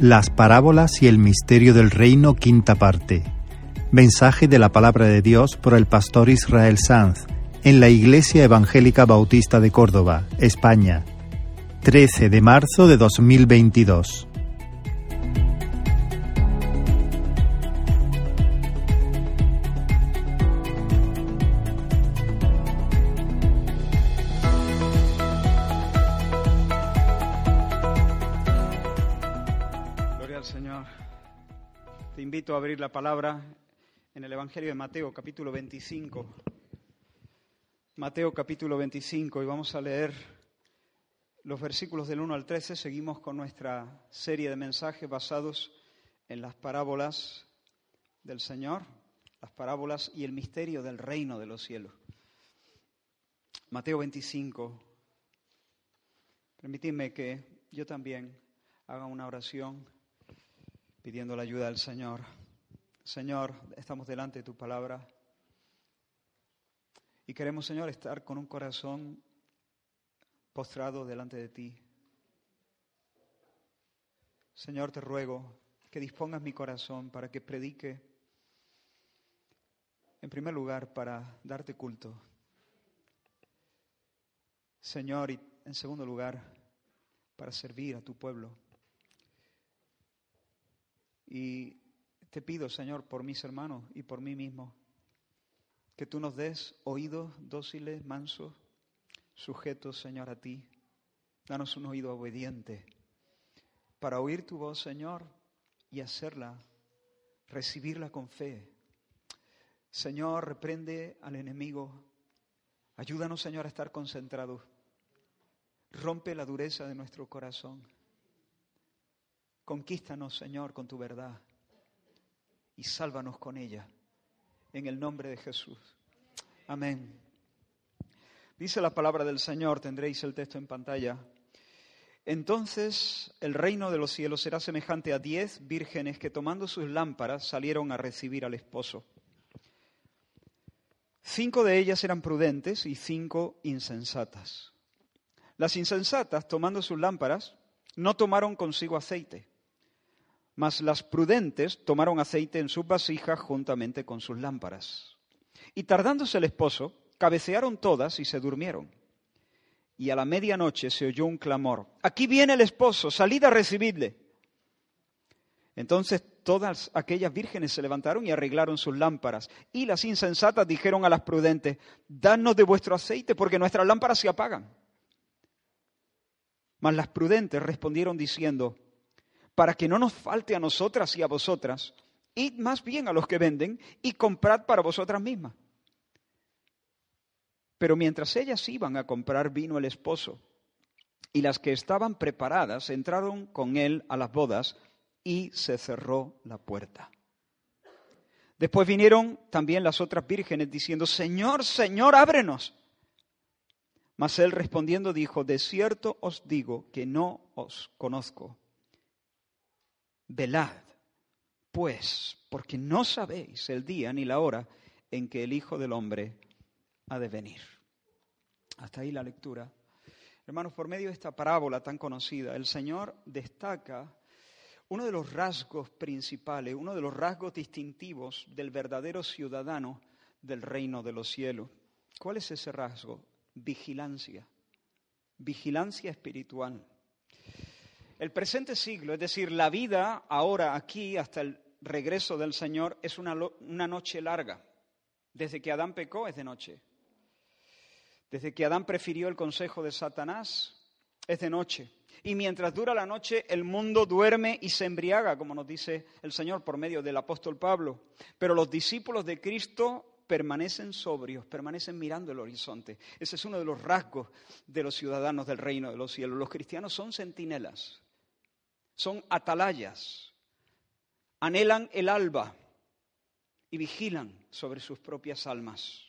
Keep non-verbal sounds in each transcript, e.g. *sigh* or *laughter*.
Las parábolas y el misterio del reino, quinta parte. Mensaje de la palabra de Dios por el pastor Israel Sanz en la Iglesia Evangélica Bautista de Córdoba, España. 13 de marzo de 2022. Abrir la palabra en el Evangelio de Mateo, capítulo 25. Mateo, capítulo 25, y vamos a leer los versículos del 1 al 13. Seguimos con nuestra serie de mensajes basados en las parábolas del Señor, las parábolas y el misterio del reino de los cielos. Mateo 25. Permitidme que yo también haga una oración pidiendo la ayuda del Señor. Señor, estamos delante de tu palabra y queremos, Señor, estar con un corazón postrado delante de ti. Señor, te ruego que dispongas mi corazón para que predique, en primer lugar, para darte culto. Señor, y en segundo lugar, para servir a tu pueblo. Y te pido, Señor, por mis hermanos y por mí mismo, que tú nos des oídos dóciles, mansos, sujetos, Señor, a ti. Danos un oído obediente para oír tu voz, Señor, y hacerla, recibirla con fe. Señor, reprende al enemigo. Ayúdanos, Señor, a estar concentrados. Rompe la dureza de nuestro corazón. Conquístanos, Señor, con tu verdad y sálvanos con ella. En el nombre de Jesús. Amén. Dice la palabra del Señor, tendréis el texto en pantalla. Entonces el reino de los cielos será semejante a diez vírgenes que tomando sus lámparas salieron a recibir al esposo. Cinco de ellas eran prudentes y cinco insensatas. Las insensatas, tomando sus lámparas, no tomaron consigo aceite mas las prudentes tomaron aceite en sus vasijas juntamente con sus lámparas. Y tardándose el esposo, cabecearon todas y se durmieron. Y a la medianoche se oyó un clamor, aquí viene el esposo, salid a recibirle. Entonces todas aquellas vírgenes se levantaron y arreglaron sus lámparas. Y las insensatas dijeron a las prudentes, danos de vuestro aceite, porque nuestras lámparas se apagan. Mas las prudentes respondieron diciendo, para que no nos falte a nosotras y a vosotras, id más bien a los que venden y comprad para vosotras mismas. Pero mientras ellas iban a comprar vino el esposo, y las que estaban preparadas entraron con él a las bodas y se cerró la puerta. Después vinieron también las otras vírgenes diciendo, Señor, Señor, ábrenos. Mas él respondiendo dijo, de cierto os digo que no os conozco. Velad, pues, porque no sabéis el día ni la hora en que el Hijo del Hombre ha de venir. Hasta ahí la lectura. Hermanos, por medio de esta parábola tan conocida, el Señor destaca uno de los rasgos principales, uno de los rasgos distintivos del verdadero ciudadano del reino de los cielos. ¿Cuál es ese rasgo? Vigilancia. Vigilancia espiritual. El presente siglo, es decir, la vida ahora aquí hasta el regreso del Señor, es una, una noche larga. Desde que Adán pecó es de noche. Desde que Adán prefirió el consejo de Satanás es de noche. Y mientras dura la noche, el mundo duerme y se embriaga, como nos dice el Señor por medio del apóstol Pablo. Pero los discípulos de Cristo permanecen sobrios, permanecen mirando el horizonte. Ese es uno de los rasgos de los ciudadanos del reino de los cielos. Los cristianos son centinelas son atalayas, anhelan el alba y vigilan sobre sus propias almas.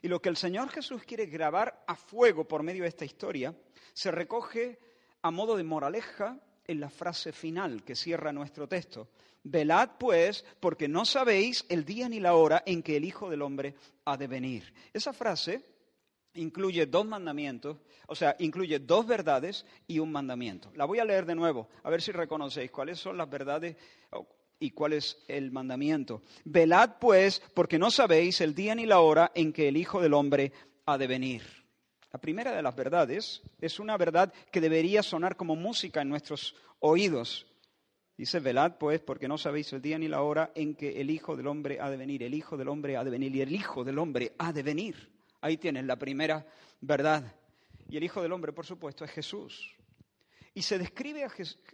Y lo que el Señor Jesús quiere grabar a fuego por medio de esta historia se recoge a modo de moraleja en la frase final que cierra nuestro texto. Velad pues, porque no sabéis el día ni la hora en que el Hijo del Hombre ha de venir. Esa frase incluye dos mandamientos, o sea, incluye dos verdades y un mandamiento. La voy a leer de nuevo, a ver si reconocéis cuáles son las verdades y cuál es el mandamiento. Velad pues, porque no sabéis el día ni la hora en que el Hijo del Hombre ha de venir. La primera de las verdades es una verdad que debería sonar como música en nuestros oídos. Dice, velad pues, porque no sabéis el día ni la hora en que el Hijo del Hombre ha de venir. El Hijo del Hombre ha de venir y el Hijo del Hombre ha de venir. Ahí tienes la primera verdad. Y el Hijo del Hombre, por supuesto, es Jesús. Y se describe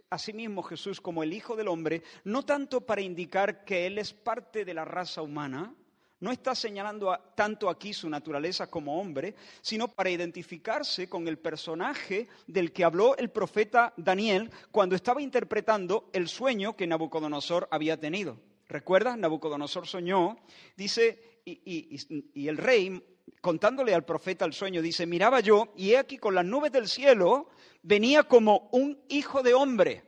a, sí mismo Jesús como el Hijo del Hombre, no tanto para indicar que Él es parte de la raza humana, no está señalando tanto aquí su naturaleza como hombre, sino para identificarse con el personaje del que habló el profeta Daniel cuando estaba interpretando el sueño que Nabucodonosor había tenido. ¿Recuerdas? Nabucodonosor soñó, dice, y el rey contándole al profeta el sueño, dice, miraba yo y he aquí con las nubes del cielo venía como un hijo de hombre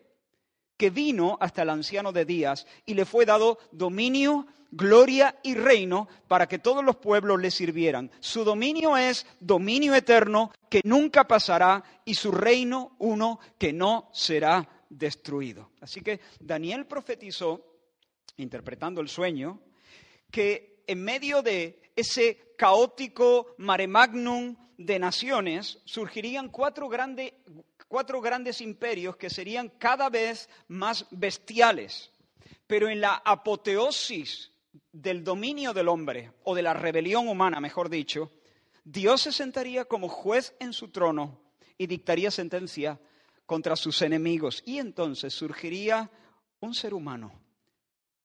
que vino hasta el anciano de días y le fue dado dominio, gloria y reino para que todos los pueblos le sirvieran. Su dominio es dominio eterno que nunca pasará y su reino uno que no será destruido. Así que Daniel profetizó, interpretando el sueño, que en medio de ese caótico mare magnum de naciones, surgirían cuatro, cuatro grandes imperios que serían cada vez más bestiales. Pero en la apoteosis del dominio del hombre, o de la rebelión humana, mejor dicho, Dios se sentaría como juez en su trono y dictaría sentencia contra sus enemigos. Y entonces surgiría un ser humano,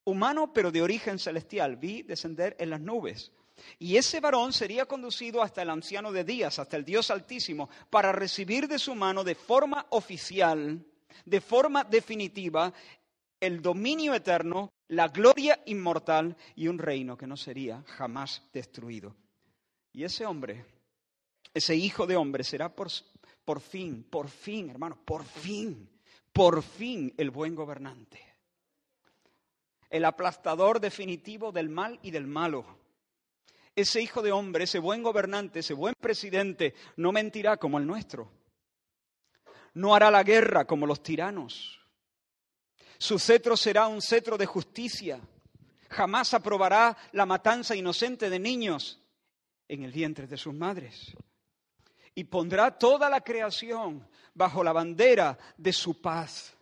humano pero de origen celestial. Vi descender en las nubes y ese varón sería conducido hasta el anciano de días, hasta el Dios Altísimo, para recibir de su mano de forma oficial, de forma definitiva, el dominio eterno, la gloria inmortal y un reino que no sería jamás destruido. Y ese hombre, ese hijo de hombre, será por, por fin, por fin, hermano, por fin, por fin el buen gobernante. El aplastador definitivo del mal y del malo ese hijo de hombre, ese buen gobernante, ese buen presidente, no mentirá como el nuestro. No hará la guerra como los tiranos. Su cetro será un cetro de justicia. Jamás aprobará la matanza inocente de niños en el vientre de sus madres. Y pondrá toda la creación bajo la bandera de su paz.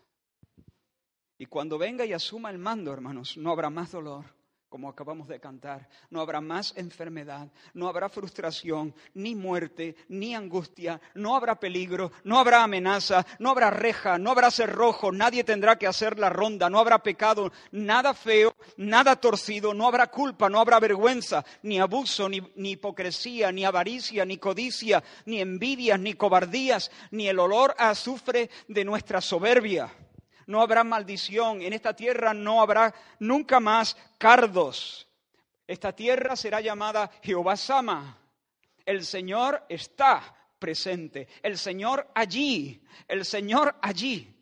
Y cuando venga y asuma el mando, hermanos, no habrá más dolor como acabamos de cantar. No habrá más enfermedad, no habrá frustración, ni muerte, ni angustia, no habrá peligro, no habrá amenaza, no habrá reja, no habrá cerrojo, nadie tendrá que hacer la ronda, no habrá pecado, nada feo, nada torcido, no habrá culpa, no habrá vergüenza, ni abuso, ni, ni hipocresía, ni avaricia, ni codicia, ni envidias, ni cobardías, ni el olor a azufre de nuestra soberbia no habrá maldición, en esta tierra no habrá nunca más cardos. Esta tierra será llamada Jehová Sama. El Señor está presente, el Señor allí, el Señor allí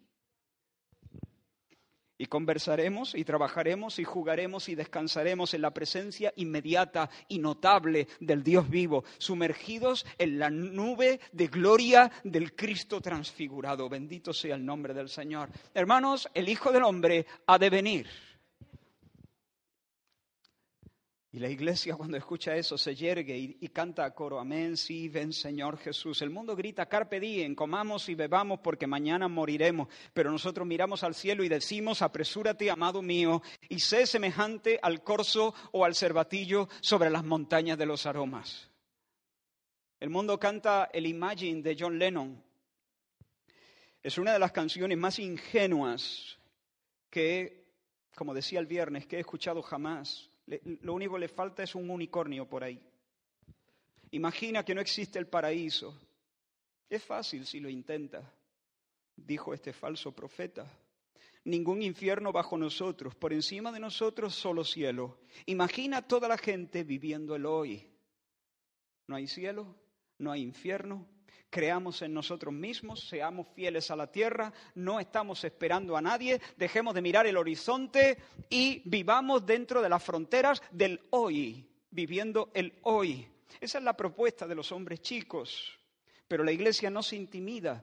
y conversaremos y trabajaremos y jugaremos y descansaremos en la presencia inmediata y notable del Dios vivo, sumergidos en la nube de gloria del Cristo transfigurado. Bendito sea el nombre del Señor. Hermanos, el Hijo del Hombre ha de venir. Y la iglesia *laughs* cuando escucha eso se yergue y, canta a coro, amén, sí, ven Señor Jesús. El mundo grita, carpe diem, comamos y bebamos porque mañana moriremos. Pero nosotros miramos al cielo y decimos, apresúrate, amado mío, y sé semejante al corzo o al cervatillo sobre las montañas de los aromas. El mundo canta el Imagine de John Lennon. Es una de las canciones más ingenuas que, como decía el viernes, que he escuchado jamás lo único que le falta es un unicornio por ahí. Imagina que no existe el paraíso. Es fácil si lo intenta, dijo este falso profeta. Ningún infierno bajo nosotros, por encima de nosotros solo cielo. Imagina toda la gente viviendo el hoy. No hay cielo, no hay infierno, creamos en nosotros mismos, seamos fieles a la tierra, no estamos esperando a nadie, dejemos de mirar el horizonte y vivamos dentro de las fronteras del hoy, viviendo el hoy. Esa es la propuesta de los hombres chicos. Pero la iglesia no se intimida.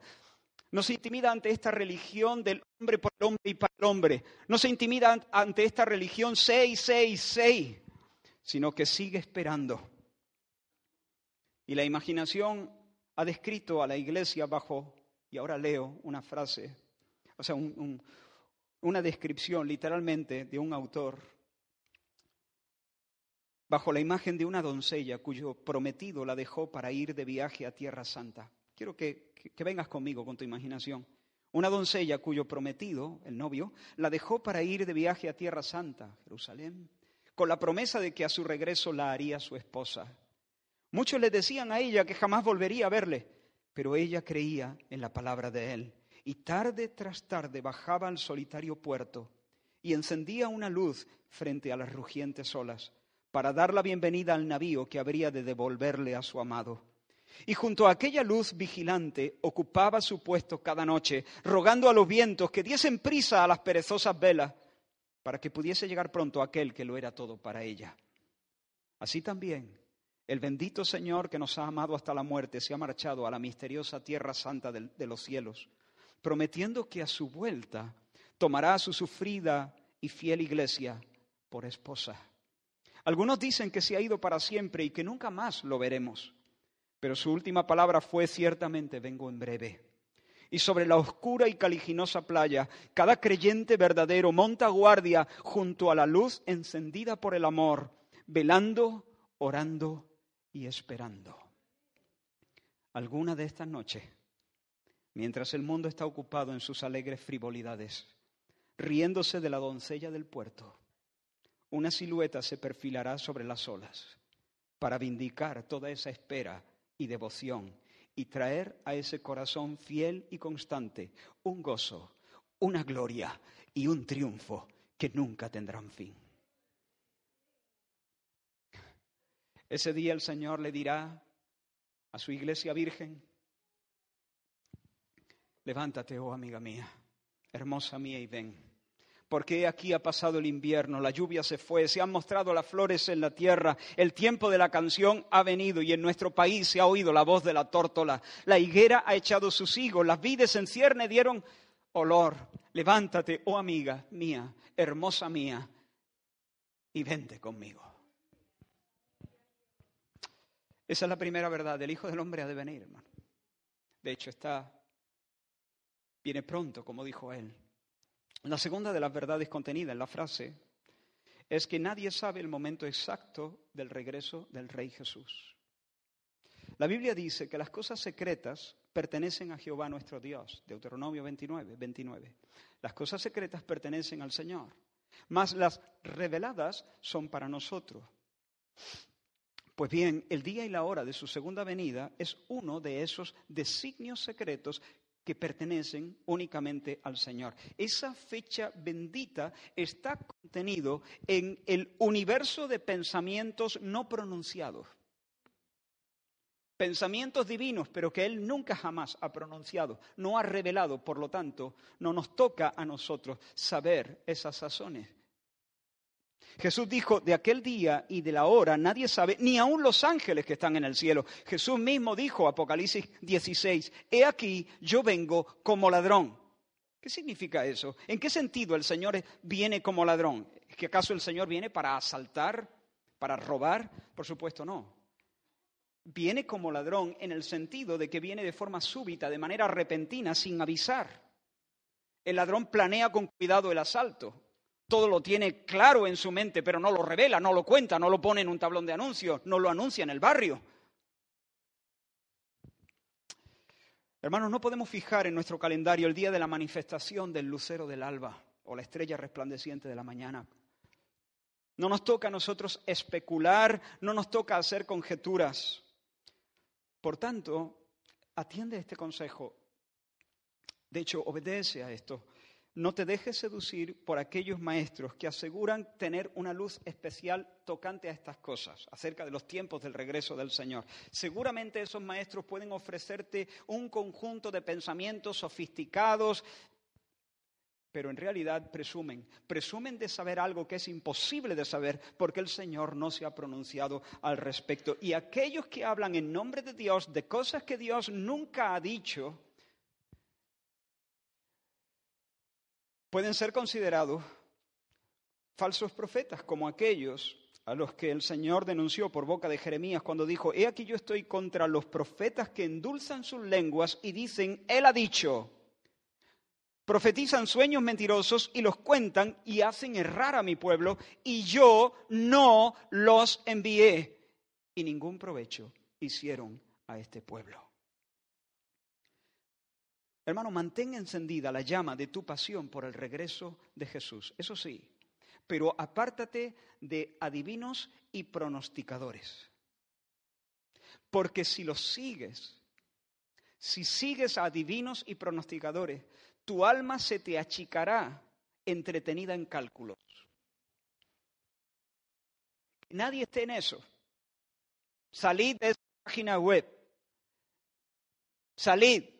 No se intimida ante esta religión del hombre por el hombre y para el hombre. No se intimida ante esta religión 666, sino que sigue esperando. Y la imaginación ha descrito a la iglesia bajo, y ahora leo una frase, o sea, una descripción literalmente de un autor bajo la imagen de una doncella cuyo prometido la dejó para ir de viaje a Tierra Santa. Quiero que, vengas conmigo con tu imaginación. Una doncella cuyo prometido, el novio, la dejó para ir de viaje a Tierra Santa, Jerusalén, con la promesa de que a su regreso la haría su esposa. Muchos le decían a ella que jamás volvería a verle, pero ella creía en la palabra de él. Y tarde tras tarde bajaba al solitario puerto y encendía una luz frente a las rugientes olas para dar la bienvenida al navío que habría de devolverle a su amado. Y junto a aquella luz vigilante ocupaba su puesto cada noche, rogando a los vientos que diesen prisa a las perezosas velas, para que pudiese llegar pronto aquel que lo era todo para ella. Así también, el bendito Señor que nos ha amado hasta la muerte se ha marchado a la misteriosa tierra santa de, los cielos, prometiendo que a su vuelta tomará a su sufrida y fiel iglesia por esposa algunos dicen que se ha ido para siempre y que nunca más lo veremos. Pero su última palabra fue ciertamente vengo en breve. Y sobre la oscura y caliginosa playa, cada creyente verdadero monta guardia junto a la luz encendida por el amor, velando, orando y esperando. Alguna de estas noches, mientras el mundo está ocupado en sus alegres frivolidades, riéndose de la doncella del puerto, una silueta se perfilará sobre las olas para vindicar toda esa espera y devoción y traer a ese corazón fiel y constante un gozo, una gloria y un triunfo que nunca tendrán fin. Ese día el Señor le dirá a su iglesia virgen, levántate, oh amiga mía, hermosa mía, y ven porque aquí ha pasado el invierno, la lluvia se fue, se han mostrado las flores en la tierra, el tiempo de la canción ha venido y en nuestro país se ha oído la voz de la tórtola. La higuera ha echado sus higos, las vides en cierne dieron olor. Levántate, oh amiga mía, hermosa mía, y vente conmigo. Esa es la primera verdad. El Hijo del Hombre ha de venir, hermano. De hecho, está, viene pronto, como dijo él. La segunda de las verdades contenidas en la frase es que nadie sabe el momento exacto del regreso del Rey Jesús. La Biblia dice que las cosas secretas pertenecen a Jehová nuestro Dios, Deuteronomio 29, 29. Las cosas secretas pertenecen al Señor, mas las reveladas son para nosotros. Pues bien, el día y la hora de su segunda venida es uno de esos designios secretos que pertenecen únicamente al Señor. Esa fecha bendita está contenido en el universo de pensamientos no pronunciados. Pensamientos divinos, pero que Él nunca jamás ha pronunciado, no ha revelado, por lo tanto, no nos toca a nosotros saber esas sazones. Jesús dijo, de aquel día y de la hora nadie sabe, ni aun los ángeles que están en el cielo. Jesús mismo dijo, Apocalipsis 16, he aquí, yo vengo como ladrón. ¿Qué significa eso? ¿En qué sentido el Señor viene como ladrón? ¿Es que acaso el Señor viene para asaltar, para robar? Por supuesto no. Viene como ladrón en el sentido de que viene de forma súbita, de manera repentina, sin avisar. El ladrón planea con cuidado el asalto todo lo tiene claro en su mente, pero no lo revela, no lo cuenta, no lo pone en un tablón de anuncios, no lo anuncia en el barrio. Hermanos, no podemos fijar en nuestro calendario el día de la manifestación del lucero del alba o la estrella resplandeciente de la mañana. No nos toca a nosotros especular, no nos toca hacer conjeturas. Por tanto, atiende este consejo. De hecho, obedece a esto. No te dejes seducir por aquellos maestros que aseguran tener una luz especial tocante a estas cosas, acerca de los tiempos del regreso del Señor. Seguramente esos maestros pueden ofrecerte un conjunto de pensamientos sofisticados, pero en realidad presumen, presumen de saber algo que es imposible de saber porque el Señor no se ha pronunciado al respecto. Y aquellos que hablan en nombre de Dios de cosas que Dios nunca ha dicho, pueden ser considerados falsos profetas como aquellos a los que el Señor denunció por boca de Jeremías cuando dijo, he aquí yo estoy contra los profetas que endulzan sus lenguas y dicen, Él ha dicho, profetizan sueños mentirosos y los cuentan y hacen errar a mi pueblo y yo no los envié y ningún provecho hicieron a este pueblo. Hermano, mantén encendida la llama de tu pasión por el regreso de Jesús. Eso sí, pero apártate de adivinos y pronosticadores. Porque si los sigues, si sigues a adivinos y pronosticadores, tu alma se te achicará entretenida en cálculos. Nadie esté en eso. Salid de esa página web. Salid.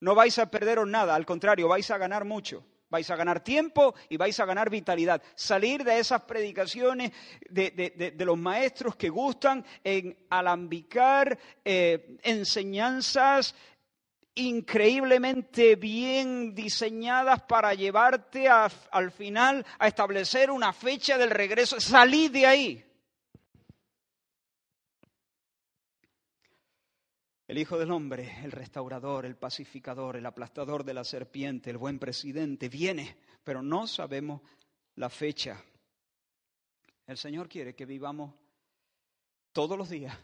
No vais a perderos nada, al contrario, vais a ganar mucho vais a ganar tiempo y vais a ganar vitalidad. Salir de esas predicaciones de, los maestros que gustan en alambicar eh, enseñanzas increíblemente bien diseñadas para llevarte al final a establecer una fecha del regreso. Salid de ahí. El Hijo del Hombre, el restaurador, el pacificador, el aplastador de la serpiente, el buen presidente, viene, pero no sabemos la fecha. El Señor quiere que vivamos todos los días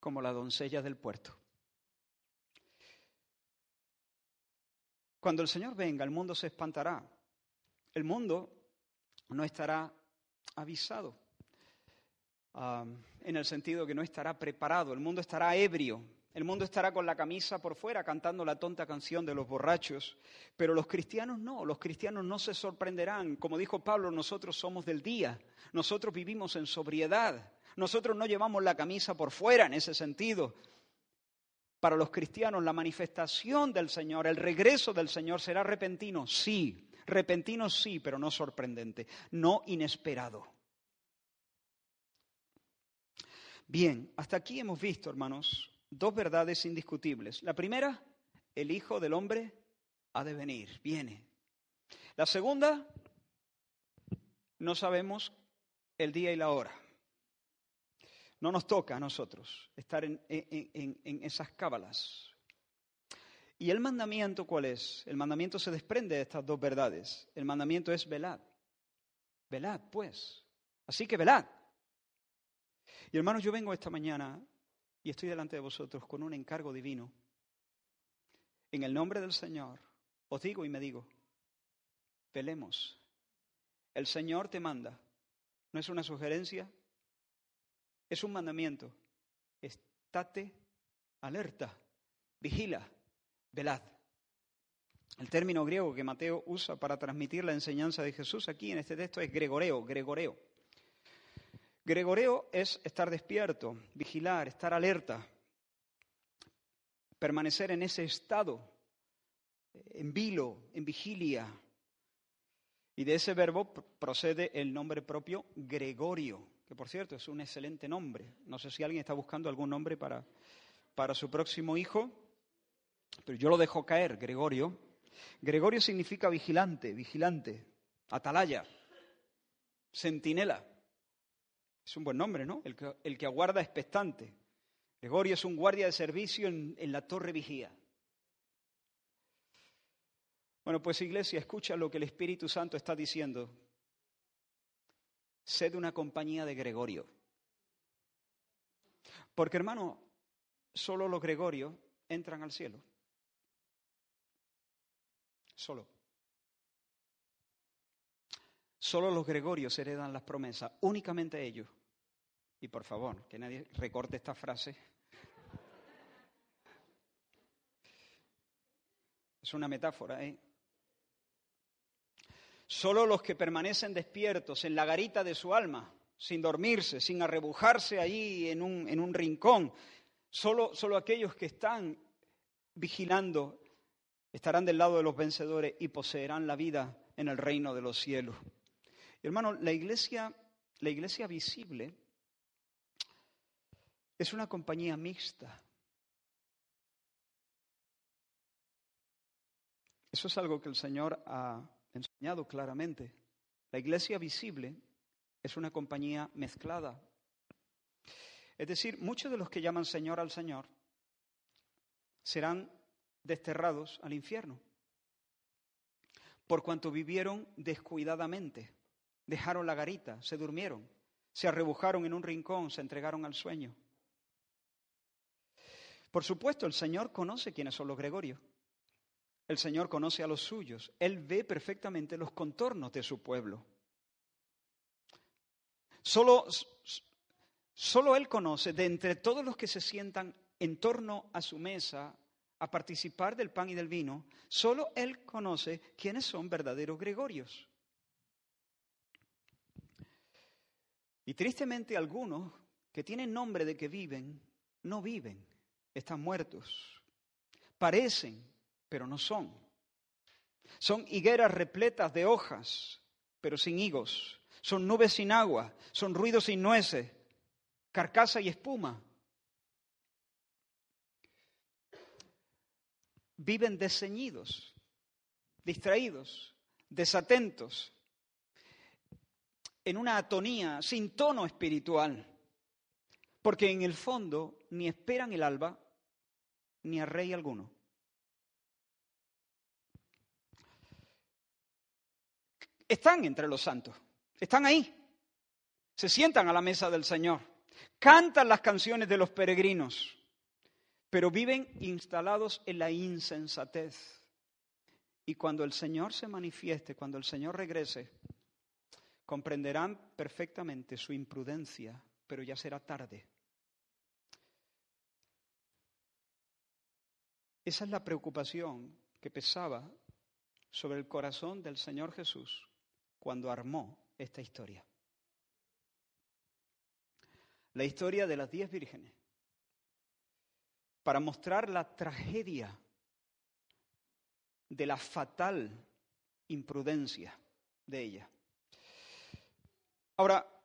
como la doncella del puerto. Cuando el Señor venga, el mundo se espantará. El mundo no estará avisado, ah, en el sentido que no estará preparado. El mundo estará ebrio, el mundo estará con la camisa por fuera cantando la tonta canción de los borrachos, pero los cristianos no, los cristianos no se sorprenderán. Como dijo Pablo, nosotros somos del día, nosotros vivimos en sobriedad, nosotros no llevamos la camisa por fuera en ese sentido. Para los cristianos la manifestación del Señor, el regreso del Señor será repentino, sí, repentino sí, pero no sorprendente, no inesperado. Bien, hasta aquí hemos visto, hermanos, dos verdades indiscutibles. La primera, el Hijo del Hombre ha de venir, viene. La segunda, no sabemos el día y la hora. No nos toca a nosotros estar en, esas cábalas. ¿Y el mandamiento cuál es? El mandamiento se desprende de estas dos verdades. El mandamiento es velad. Velad, pues. Así que velad. Y hermanos, yo vengo esta mañana y estoy delante de vosotros con un encargo divino. En el nombre del Señor, os digo y me digo, velemos. El Señor te manda. No es una sugerencia, es un mandamiento. Estate alerta, vigila, velad. El término griego que Mateo usa para transmitir la enseñanza de Jesús aquí en este texto es gregoreo, gregoreo. Gregoreo es estar despierto, vigilar, estar alerta, permanecer en ese estado, en vilo, en vigilia. Y de ese verbo procede el nombre propio Gregorio, que por cierto es un excelente nombre. No sé si alguien está buscando algún nombre para, para su próximo hijo, pero yo lo dejo caer, Gregorio. Gregorio significa vigilante, vigilante, atalaya, centinela. Es un buen nombre, ¿no? El que, el que aguarda. Gregorio es un guardia de servicio en, en la torre vigía. Bueno, pues iglesia, escucha lo que el Espíritu Santo está diciendo. Sed una compañía de Gregorio. Porque hermano, solo los Gregorios entran al cielo. Solo. Solo los Gregorios heredan las promesas, únicamente ellos. Y por favor, que nadie recorte esta frase. Es una metáfora, ¿eh? Solo los que permanecen despiertos en la garita de su alma, sin dormirse, sin arrebujarse allí en un, en un rincón, solo, solo aquellos que están vigilando estarán del lado de los vencedores y poseerán la vida en el reino de los cielos. Hermano, la iglesia, la iglesia visible es una compañía mixta. Eso es algo que el Señor ha enseñado claramente. La iglesia visible es una compañía mezclada. Es decir, muchos de los que llaman Señor al Señor serán desterrados al infierno, por cuanto vivieron descuidadamente, dejaron la garita, se durmieron, se arrebujaron en un rincón, se entregaron al sueño. Por supuesto, el Señor conoce quiénes son los Gregorios. El Señor conoce a los suyos. Él ve perfectamente los contornos de su pueblo. Solo, solo Él conoce de entre todos los que se sientan en torno a su mesa a participar del pan y del vino, solo Él conoce quiénes son verdaderos Gregorios. Y tristemente algunos que tienen nombre de que viven, no viven, están muertos. Parecen, pero no son. Son higueras repletas de hojas, pero sin higos. Son nubes sin agua, son ruidos sin nueces, carcasa y espuma. viven desceñidos, distraídos, desatentos, en una atonía, sin tono espiritual, porque en el fondo ni esperan el alba ni a rey alguno. Están entre los santos, están ahí, se sientan a la mesa del Señor, cantan las canciones de los peregrinos, pero viven instalados en la insensatez. Y cuando el Señor se manifieste, cuando el Señor regrese, comprenderán perfectamente su imprudencia, pero ya será tarde. Esa es la preocupación que pesaba sobre el corazón del Señor Jesús cuando armó esta historia. La historia de las diez vírgenes para mostrar la tragedia de la fatal imprudencia de ella. Ahora,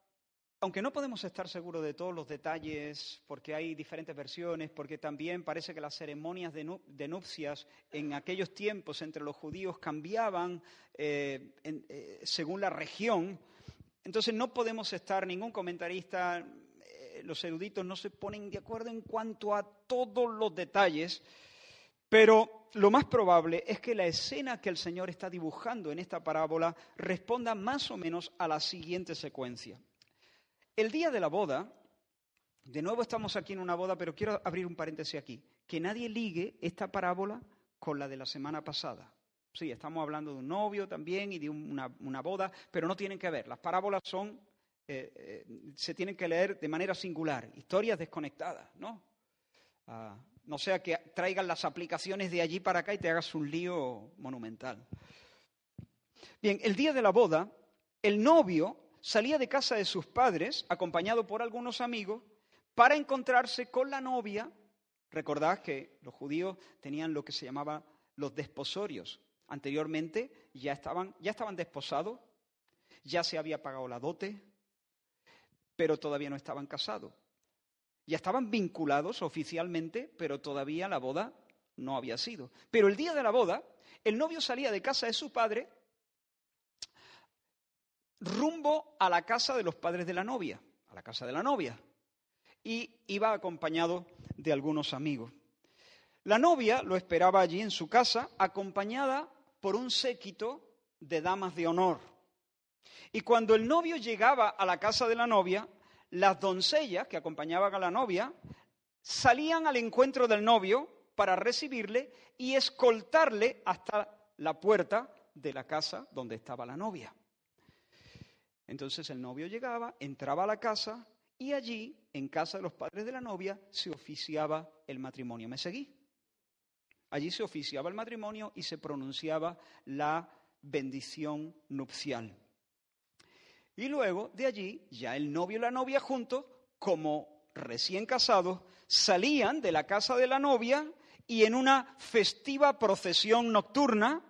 aunque no podemos estar seguros de todos los detalles, porque hay diferentes versiones, porque también parece que las ceremonias de, nupcias en aquellos tiempos entre los judíos cambiaban eh, eh, según la región, entonces no podemos estar, ningún comentarista los eruditos no se ponen de acuerdo en cuanto a todos los detalles, pero lo más probable es que la escena que el Señor está dibujando en esta parábola responda más o menos a la siguiente secuencia. El día de la boda, de nuevo estamos aquí en una boda, pero quiero abrir un paréntesis aquí, que nadie ligue esta parábola con la de la semana pasada. Sí, estamos hablando de un novio también y de una, una boda, pero no tienen que ver. Las parábolas son eh, eh, se tienen que leer de manera singular, historias desconectadas, ¿no? Ah, no sea que traigan las aplicaciones de allí para acá y te hagas un lío monumental. Bien, el día de la boda, el novio salía de casa de sus padres, acompañado por algunos amigos, para encontrarse con la novia. Recordad que los judíos tenían lo que se llamaba los desposorios. Anteriormente ya estaban, ya estaban desposados, ya se había pagado la dote, pero todavía no estaban casados. Ya estaban vinculados oficialmente, pero todavía la boda no había sido. Pero el día de la boda, el novio salía de casa de su padre rumbo a la casa de los padres de la novia, a la casa de la novia, y iba acompañado de algunos amigos. La novia lo esperaba allí en su casa, acompañada por un séquito de damas de honor. Y cuando el novio llegaba a la casa de la novia, las doncellas que acompañaban a la novia salían al encuentro del novio para recibirle y escoltarle hasta la puerta de la casa donde estaba la novia. Entonces el novio llegaba, entraba a la casa y allí, en casa de los padres de la novia, se oficiaba el matrimonio. ¿Me seguí? Allí se oficiaba el matrimonio y se pronunciaba la bendición nupcial. Y luego de allí, ya el novio y la novia juntos, como recién casados, salían de la casa de la novia y en una festiva procesión nocturna,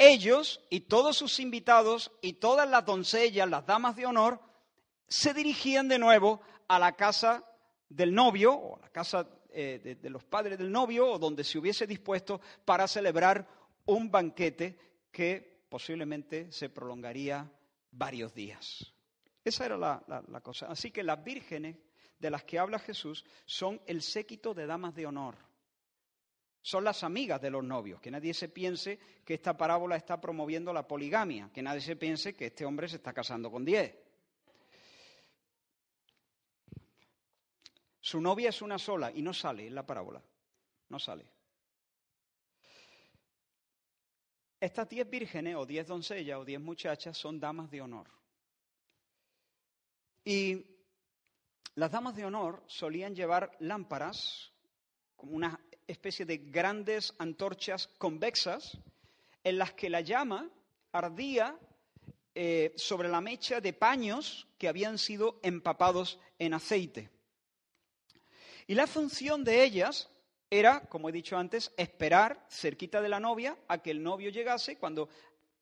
ellos y todos sus invitados y todas las doncellas, las damas de honor, se dirigían de nuevo a la casa del novio o a la casa eh, de, los padres del novio o donde se hubiese dispuesto para celebrar un banquete que posiblemente se prolongaría varios días. Esa era la, cosa. Así que las vírgenes de las que habla Jesús son el séquito de damas de honor. Son las amigas de los novios. Que nadie se piense que esta parábola está promoviendo la poligamia. Que nadie se piense que este hombre se está casando con diez. Su novia es una sola y no sale en la parábola. No sale. Estas diez vírgenes o diez doncellas o diez muchachas son damas de honor. Y las damas de honor solían llevar lámparas, como una especie de grandes antorchas convexas, en las que la llama ardía eh, sobre la mecha de paños que habían sido empapados en aceite. Y la función de ellas era, como he dicho antes, esperar cerquita de la novia a que el novio llegase cuando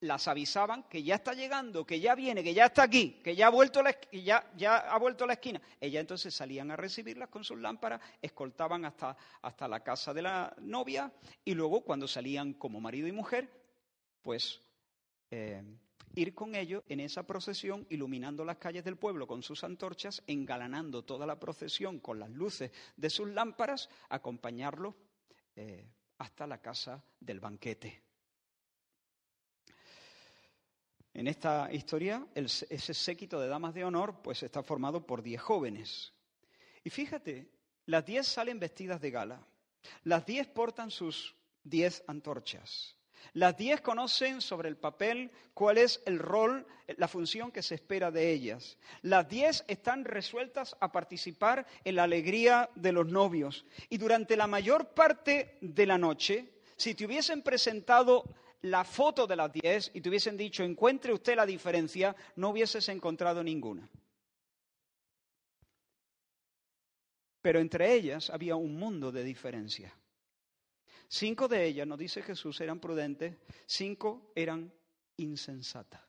las avisaban que ya está llegando, que ya viene, que ya está aquí, que ya ha vuelto, la, ya, ya ha vuelto la esquina. Ellas entonces salían a recibirlas con sus lámparas, escoltaban hasta, hasta la casa de la novia y luego cuando salían como marido y mujer, pues eh, ir con ellos en esa procesión, iluminando las calles del pueblo con sus antorchas, engalanando toda la procesión con las luces de sus lámparas, acompañarlo eh, hasta la casa del banquete. En esta historia, ese séquito de damas de honor pues está formado por diez jóvenes. Y fíjate, las diez salen vestidas de gala. Las diez portan sus diez antorchas. Las diez conocen sobre el papel cuál es el rol, la función que se espera de ellas. Las diez están resueltas a participar en la alegría de los novios. Y durante la mayor parte de la noche, si te hubiesen presentado la foto de las diez y te hubiesen dicho, encuentre usted la diferencia, no hubieses encontrado ninguna. Pero entre ellas había un mundo de diferencia. Cinco de ellas, nos dice Jesús, eran prudentes, cinco eran insensatas.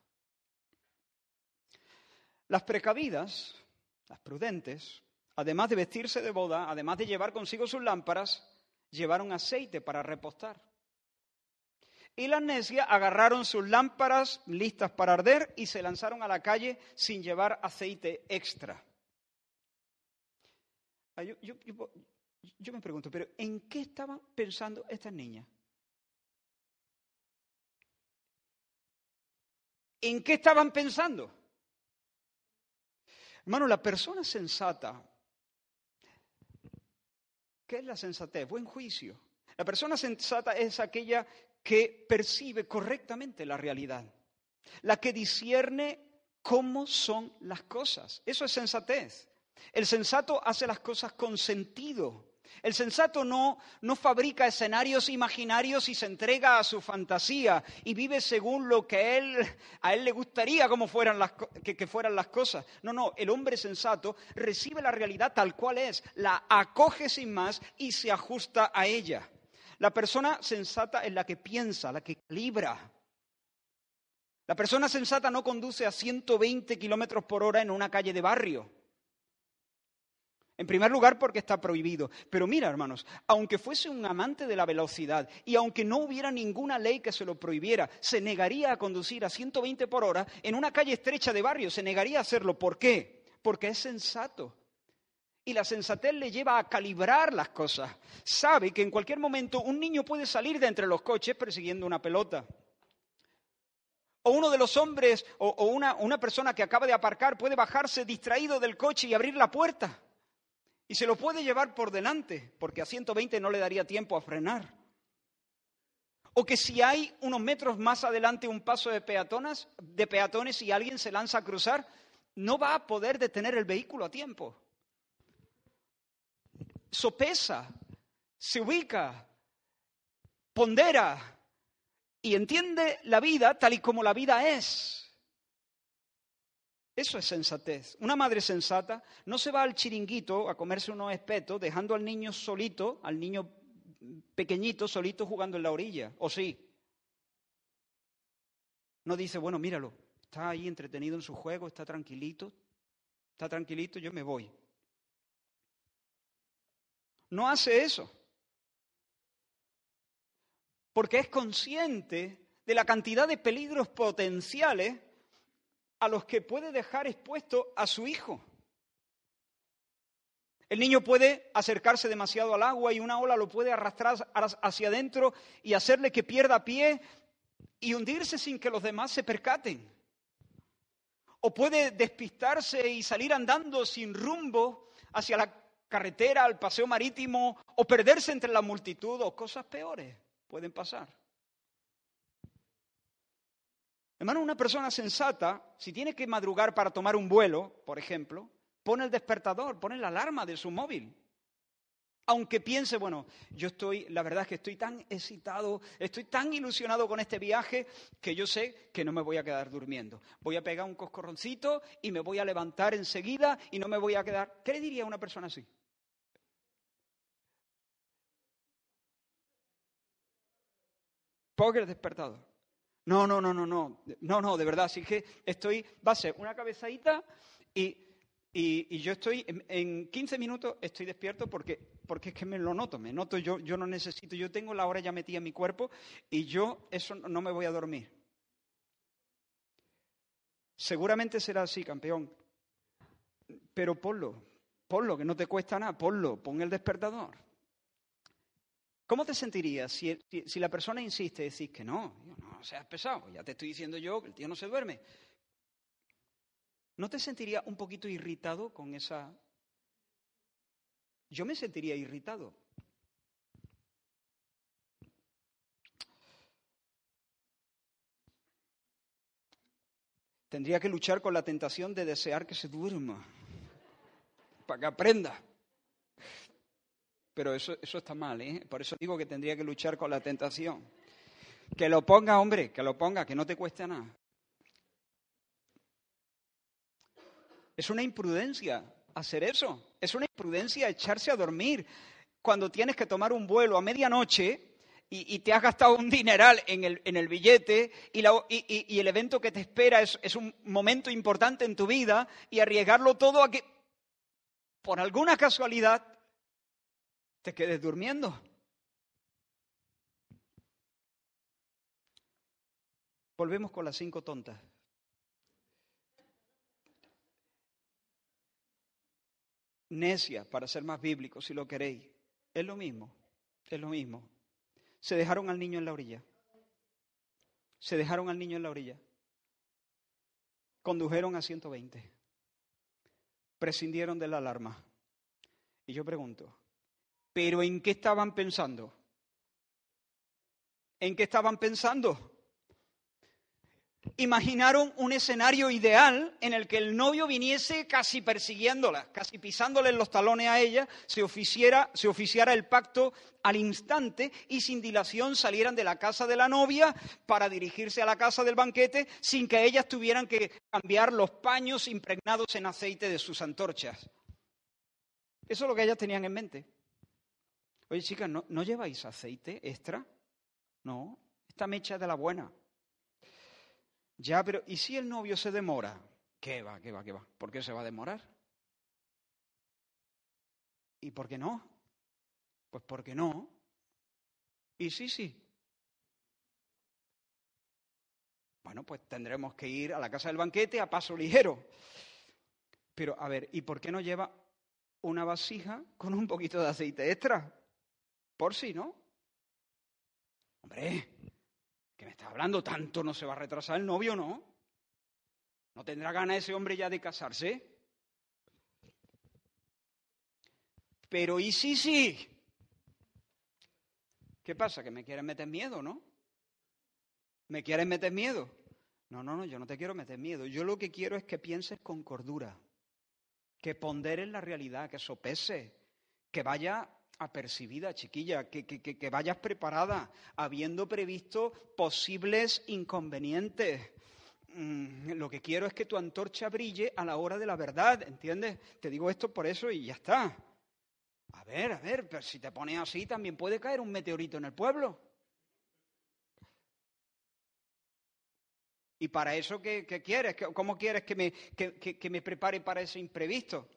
Las precavidas, las prudentes, además de vestirse de boda, además de llevar consigo sus lámparas, llevaron aceite para repostar. Y las necias agarraron sus lámparas listas para arder y se lanzaron a la calle sin llevar aceite extra. Ah, yo me pregunto, pero ¿en qué estaban pensando estas niñas? ¿En qué estaban pensando? Hermano, la persona sensata, ¿qué es la sensatez? Buen juicio. La persona sensata es aquella que percibe correctamente la realidad, la que discierne cómo son las cosas. Eso es sensatez. El sensato hace las cosas con sentido. El sensato no, no, fabrica escenarios imaginarios y se entrega a su fantasía y vive según lo que a él le gustaría como fueran las, que fueran las cosas. No, no, el hombre sensato recibe la realidad tal cual es, la acoge sin más y se ajusta a ella. La persona sensata es la que piensa, la que calibra. La persona sensata no conduce a 120 kilómetros por hora en una calle de barrio. En primer lugar, porque está prohibido. Pero mira, hermanos, aunque fuese un amante de la velocidad y aunque no hubiera ninguna ley que se lo prohibiera, se negaría a conducir a 120 por hora en una calle estrecha de barrio. Se negaría a hacerlo. ¿Por qué? Porque es sensato. Y la sensatez le lleva a calibrar las cosas. Sabe que en cualquier momento un niño puede salir de entre los coches persiguiendo una pelota. O uno de los hombres o, una, persona que acaba de aparcar puede bajarse distraído del coche y abrir la puerta. Y se lo puede llevar por delante, porque a 120 no le daría tiempo a frenar. O que si hay unos metros más adelante un paso de de peatones y alguien se lanza a cruzar, no va a poder detener el vehículo a tiempo. Sopesa, se ubica, pondera y entiende la vida tal y como la vida es. Eso es sensatez. Una madre sensata no se va al chiringuito a comerse unos espetos dejando al niño solito, al niño pequeñito, solito jugando en la orilla, ¿o sí? No dice, bueno, míralo, está ahí entretenido en su juego, está tranquilito, está tranquilito, yo me voy. No hace eso. Porque es consciente de la cantidad de peligros potenciales a los que puede dejar expuesto a su hijo. El niño puede acercarse demasiado al agua y una ola lo puede arrastrar hacia adentro y hacerle que pierda pie y hundirse sin que los demás se percaten. O puede despistarse y salir andando sin rumbo hacia la carretera, al paseo marítimo, o perderse entre la multitud, o cosas peores pueden pasar. Hermano, una persona sensata, si tiene que madrugar para tomar un vuelo, por ejemplo, pone el despertador, pone la alarma de su móvil. Aunque piense, bueno, yo estoy, la verdad es que estoy tan excitado, estoy tan ilusionado con este viaje que yo sé que no me voy a quedar durmiendo. Voy a pegar un coscorroncito y me voy a levantar enseguida y no me voy a quedar. ¿Qué le diría una persona así? El despertador. No, no, no, no, no. No, no, de verdad. Así que estoy, va a ser una cabezadita y, y, yo estoy, en, 15 minutos estoy despierto porque, porque es que me lo noto, me noto, yo, yo no necesito, yo tengo la hora ya metida en mi cuerpo y yo eso no me voy a dormir. Seguramente será así, campeón. Pero ponlo, ponlo, que no te cuesta nada, ponlo, pon el despertador. ¿Cómo te sentirías si, la persona insiste y decís que no, no seas pesado, ya te estoy diciendo yo que el tío no se duerme? ¿No te sentirías un poquito irritado con esa... Yo me sentiría irritado. Tendría que luchar con la tentación de desear que se duerma, para que aprenda. Pero eso, eso está mal, ¿eh? Por eso digo que tendría que luchar con la tentación. Que lo ponga, hombre, que lo ponga, que no te cueste nada. Es una imprudencia hacer eso. Es una imprudencia echarse a dormir cuando tienes que tomar un vuelo a medianoche y, te has gastado un dineral en el, en el billete y, y, el evento que te espera es, es un momento importante en tu vida y arriesgarlo todo a que, por alguna casualidad, te quedes durmiendo. Volvemos con las cinco tontas. Necia, para ser más bíblico, si lo queréis. Es lo mismo, es lo mismo. Se dejaron al niño en la orilla. Se dejaron al niño en la orilla. Condujeron a 120. Prescindieron de la alarma. Y yo pregunto, pero ¿en qué estaban pensando? ¿En qué estaban pensando? Imaginaron un escenario ideal en el que el novio viniese casi persiguiéndola, casi pisándole los talones a ella, se oficiara, se oficiara el pacto al instante y sin dilación salieran de la casa de la novia para dirigirse a la casa del banquete sin que ellas tuvieran que cambiar los paños impregnados en aceite de sus antorchas. Eso es lo que ellas tenían en mente. Oye, chicas, ¿no, ¿no lleváis aceite extra? No, esta mecha es de la buena. Ya, pero ¿y si el novio se demora? ¿Qué va, qué va, qué va? ¿Por qué se va a demorar? ¿Y por qué no? Pues porque no. Y sí, sí. Bueno, pues tendremos que ir a la casa del banquete a paso ligero. Pero, a ver, ¿y por qué no lleva una vasija con un poquito de aceite extra? Por si, ¿no? Hombre, que me está hablando tanto, no se va a retrasar el novio, ¿no? ¿No tendrá ganas ese hombre ya de casarse? Pero ¿y sí, sí? ¿Qué pasa? Que me quieren meter miedo, ¿no? ¿Me quieren meter miedo? No, no, no, yo no te quiero meter miedo. Yo lo que quiero es que pienses con cordura, que ponderes la realidad, que sopese, que vaya apercibida, chiquilla, que, que, vayas preparada, habiendo previsto posibles inconvenientes. Mm, lo que quiero es que tu antorcha brille a la hora de la verdad, ¿entiendes? Te digo esto por eso y ya está. A ver, a ver, pero si te pones así también puede caer un meteorito en el pueblo. ¿Y para eso qué, quieres? ¿Cómo quieres que me, que me prepare para ese imprevisto?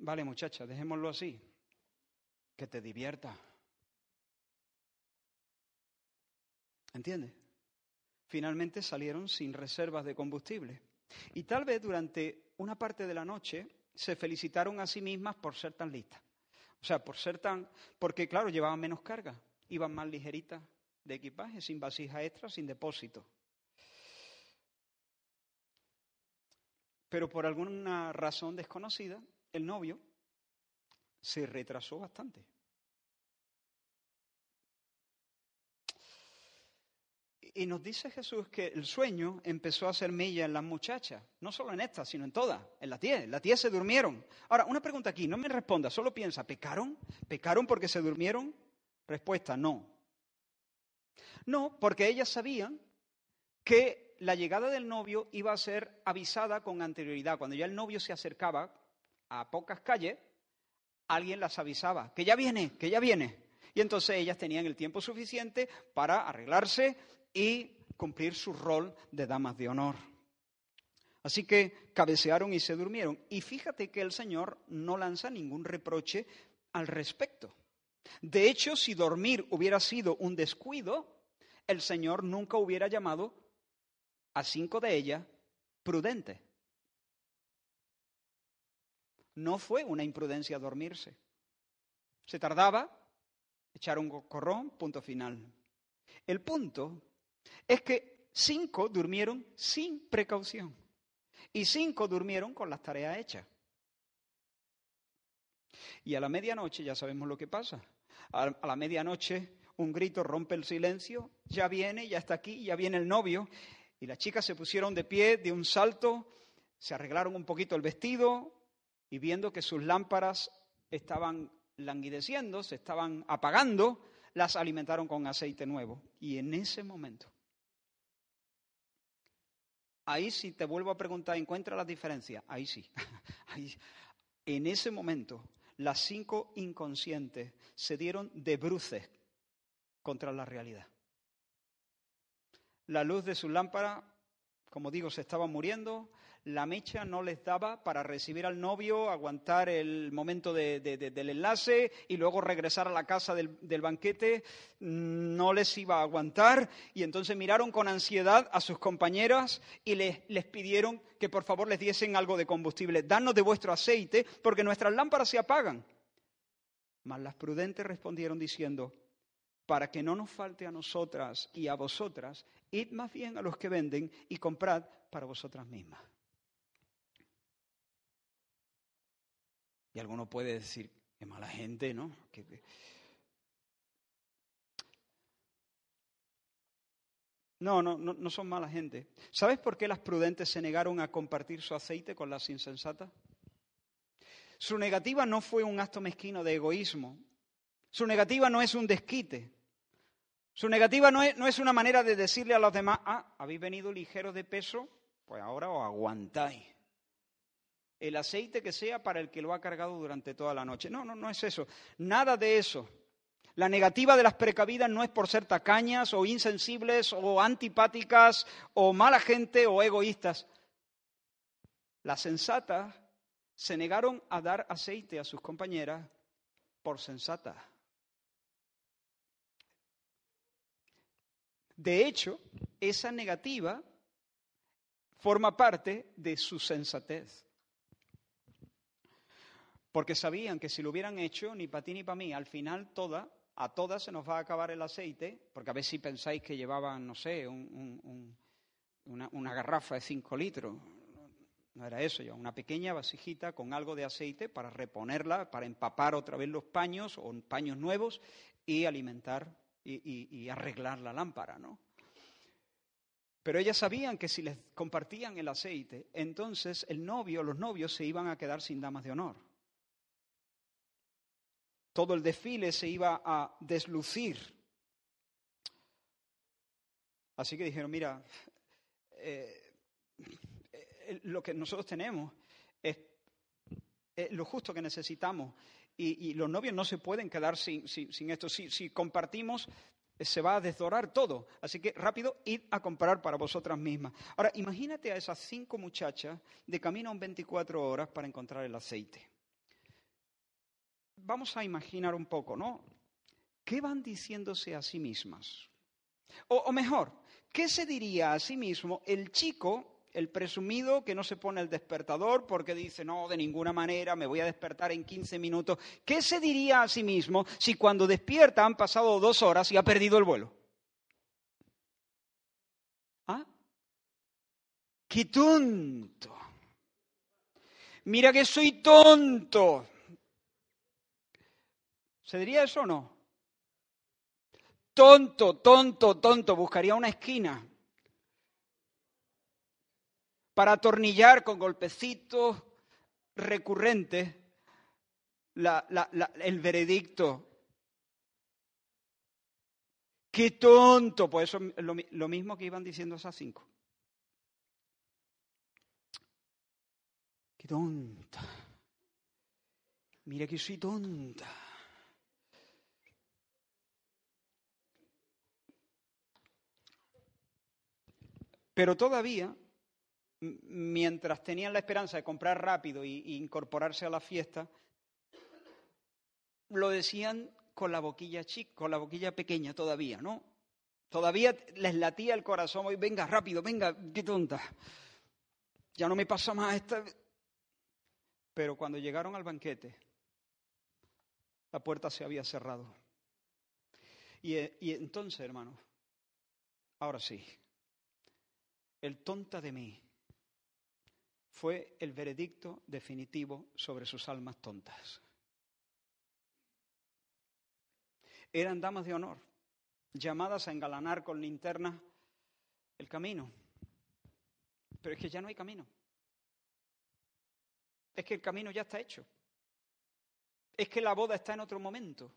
Vale, muchacha, dejémoslo así. Que te divierta. ¿Entiendes? Finalmente salieron sin reservas de combustible. Y tal vez durante una parte de la noche se felicitaron a sí mismas por ser tan listas. O sea, por ser tan. Porque, claro, llevaban menos carga, iban más ligeritas de equipaje, sin vasija extra, sin depósito. Pero por alguna razón desconocida, el novio se retrasó bastante. Y nos dice Jesús que el sueño empezó a hacer mella en las muchachas, no solo en esta, sino en todas, en la tía. En la tía se durmieron. Ahora, una pregunta aquí, no me responda, solo piensa, ¿pecaron? ¿Pecaron porque se durmieron? Respuesta, no. No, porque ellas sabían que la llegada del novio iba a ser avisada con anterioridad. Cuando ya el novio se acercaba a pocas calles, alguien las avisaba, que ya viene, que ya viene. Y entonces ellas tenían el tiempo suficiente para arreglarse, y cumplir su rol de damas de honor. Así que cabecearon y se durmieron. Y fíjate que el Señor no lanza ningún reproche al respecto. De hecho, si dormir hubiera sido un descuido, el Señor nunca hubiera llamado a cinco de ellas prudentes. No fue una imprudencia dormirse. Se tardaba, echar un corrón, punto final. El punto es que cinco durmieron sin precaución y cinco durmieron con las tareas hechas. Y a la medianoche ya sabemos lo que pasa. A la medianoche un grito rompe el silencio, ya viene, ya está aquí, ya viene el novio. Y las chicas se pusieron de pie de un salto, se arreglaron un poquito el vestido y viendo que sus lámparas estaban languideciendo, se estaban apagando, las alimentaron con aceite nuevo. Y en ese momento Ahí sí te vuelvo a preguntar, ¿encuentra las diferencias? *laughs* Ahí sí. En ese momento, las cinco inconscientes se dieron de bruces contra la realidad. La luz de su lámpara, como digo, se estaba muriendo, la mecha no les daba para recibir al novio, aguantar el momento del enlace y luego regresar a la casa del, banquete, no les iba a aguantar y entonces miraron con ansiedad a sus compañeras y les, les pidieron que por favor les diesen algo de combustible. Danos de vuestro aceite porque nuestras lámparas se apagan. Mas las prudentes respondieron diciendo, para que no nos falte a nosotras y a vosotras, id más bien a los que venden y comprad para vosotras mismas. Y alguno puede decir, qué mala gente, ¿no? No, no, no, son mala gente. ¿Sabes por qué las prudentes se negaron a compartir su aceite con las insensatas? Su negativa no fue un acto mezquino de egoísmo. Su negativa no es un desquite. Su negativa no es, no es una manera de decirle a los demás, ah, habéis venido ligeros de peso, pues ahora os aguantáis el aceite que sea para el que lo ha cargado durante toda la noche. No, no, no es eso. Nada de eso. La negativa de las precavidas no es por ser tacañas o insensibles o antipáticas o mala gente o egoístas. Las sensatas se negaron a dar aceite a sus compañeras por sensata. De hecho, esa negativa forma parte de su sensatez porque sabían que si lo hubieran hecho, ni para ti ni para mí, al final toda, a todas se nos va a acabar el aceite, porque a ver si pensáis que llevaban, no sé, una, garrafa de 5 litros. No era eso, ya una pequeña vasijita con algo de aceite para reponerla, para empapar otra vez los paños o paños nuevos y alimentar y, y arreglar la lámpara, ¿no? Pero ellas sabían que si les compartían el aceite, entonces el novio, los novios se iban a quedar sin damas de honor todo el desfile se iba a deslucir. Así que dijeron, mira, eh, eh, lo que nosotros tenemos es eh, lo justo que necesitamos. Y, los novios no se pueden quedar sin, esto. Si, compartimos, eh, se va a desdorar todo. Así que rápido, id a comprar para vosotras mismas. Ahora, imagínate a esas cinco muchachas de camino en 24 horas para encontrar el aceite. Vamos a imaginar un poco, ¿no? ¿Qué van diciéndose a sí mismas? o mejor, ¿qué se diría a sí mismo el chico el presumido que no se pone el despertador porque dice, no, de ninguna manera, me voy a despertar en 15 minutos. ¿Qué se diría a sí mismo si cuando despierta han pasado dos horas y ha perdido el vuelo? ¿Ah? ¡Qué tonto! Mira que soy tonto. ¿Se diría eso o no? Tonto, tonto, tonto. Buscaría una esquina para atornillar con golpecitos recurrentes el veredicto. ¡Qué tonto! Pues eso es lo, mismo que iban diciendo esas cinco. ¡Qué tonta! Mira que soy tonta. Pero todavía mientras tenían la esperanza de comprar rápido e incorporarse a la fiesta, lo decían con la boquilla chica, con la boquilla pequeña todavía, ¿no? Todavía les latía el corazón, y venga rápido, venga, qué tonta. Ya no me pasa más esta. Pero cuando llegaron al banquete, la puerta se había cerrado. Y, y entonces, hermano, ahora sí, el tonta de mí fue el veredicto definitivo sobre sus almas tontas. Eran damas de honor, llamadas a engalanar con linterna el camino. Pero es que ya no hay camino. Es que el camino ya está hecho. Es que la boda está en otro momento.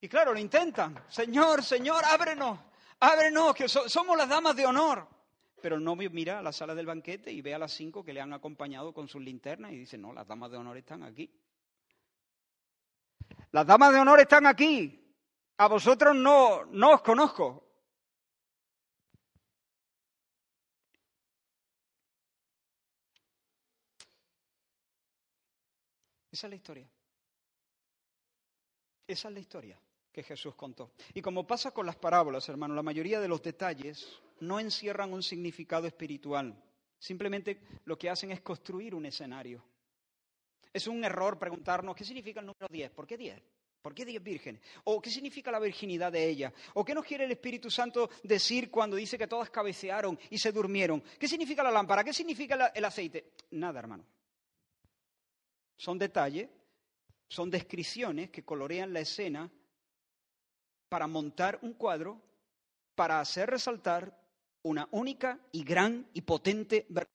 Y claro, lo intentan. Señor, Señor, ábrenos, ábrenos, que somos las damas de honor. Pero el novio mira a la sala del banquete y ve a las cinco que le han acompañado con sus linternas y dice, no, las damas de honor están aquí. Las damas de honor están aquí. A vosotros no, no os conozco. Esa es la historia. Esa es la historia que Jesús contó. Y como pasa con las parábolas, hermano, la mayoría de los detalles no encierran un significado espiritual. Simplemente lo que hacen es construir un escenario. Es un error preguntarnos qué significa el número 10. ¿Por qué 10? ¿Por qué 10 vírgenes? ¿O qué significa la virginidad de ella? ¿O qué nos quiere el Espíritu Santo decir cuando dice que todas cabecearon y se durmieron? ¿Qué significa la lámpara? ¿Qué significa el aceite? Nada, hermano. Son detalles, son descripciones que colorean la escena para montar un cuadro, para hacer resaltar una única y gran y potente verdad.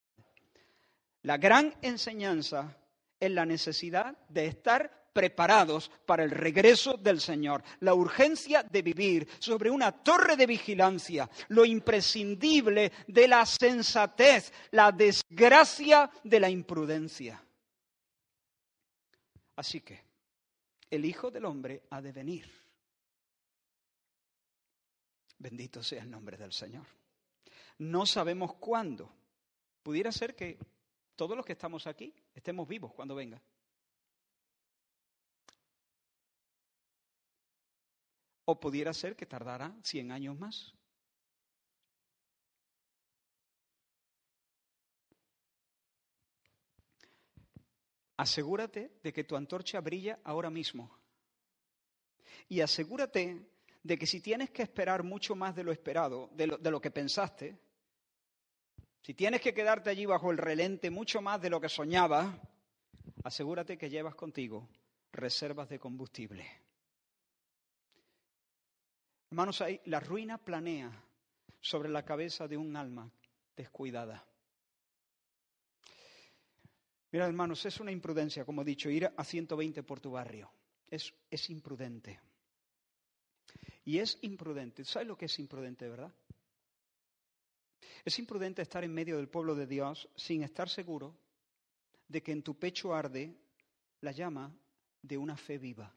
La gran enseñanza es la necesidad de estar preparados para el regreso del Señor, la urgencia de vivir sobre una torre de vigilancia, lo imprescindible de la sensatez, la desgracia de la imprudencia. Así que el Hijo del Hombre ha de venir Bendito sea el nombre del Señor. No sabemos cuándo. Pudiera ser que todos los que estamos aquí estemos vivos cuando venga. O pudiera ser que tardará 100 años más. Asegúrate de que tu antorcha brilla ahora mismo. Y asegúrate de que si tienes que esperar mucho más de lo esperado, de lo, que pensaste, si tienes que quedarte allí bajo el relente mucho más de lo que soñabas, asegúrate que llevas contigo reservas de combustible. Hermanos, ahí la ruina planea sobre la cabeza de un alma descuidada. Mira, hermanos, es una imprudencia, como he dicho, ir a 120 por tu barrio. Es, es imprudente. Y es imprudente. ¿Sabes lo que es imprudente, verdad? Es imprudente estar en medio del pueblo de Dios sin estar seguro de que en tu pecho arde la llama de una fe viva,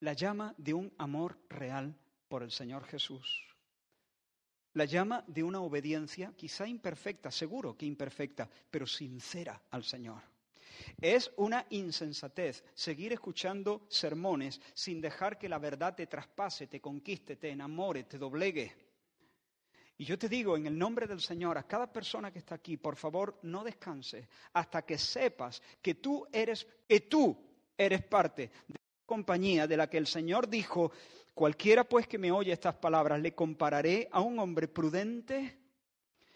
la llama de un amor real por el Señor Jesús, la llama de una obediencia quizá imperfecta, seguro que imperfecta, pero sincera al Señor. Es una insensatez seguir escuchando sermones sin dejar que la verdad te traspase, te conquiste, te enamore, te doblegue. Y yo te digo, en el nombre del Señor, a cada persona que está aquí, por favor, no descanses hasta que sepas que tú eres, que tú eres parte de la compañía de la que el Señor dijo, cualquiera pues que me oye estas palabras, le compararé a un hombre prudente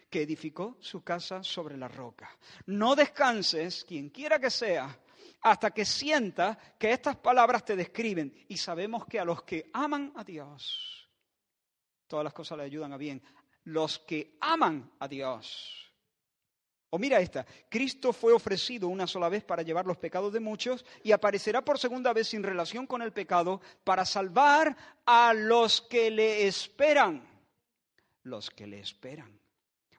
que edificó su casa sobre la roca. No descanses, quien quiera que sea, hasta que sienta que estas palabras te describen. Y sabemos que a los que aman a Dios, todas las cosas le ayudan a bien. Los que aman a Dios. O mira esta, Cristo fue ofrecido una sola vez para llevar los pecados de muchos y aparecerá por segunda vez sin relación con el pecado para salvar a los que le esperan. Los que le esperan.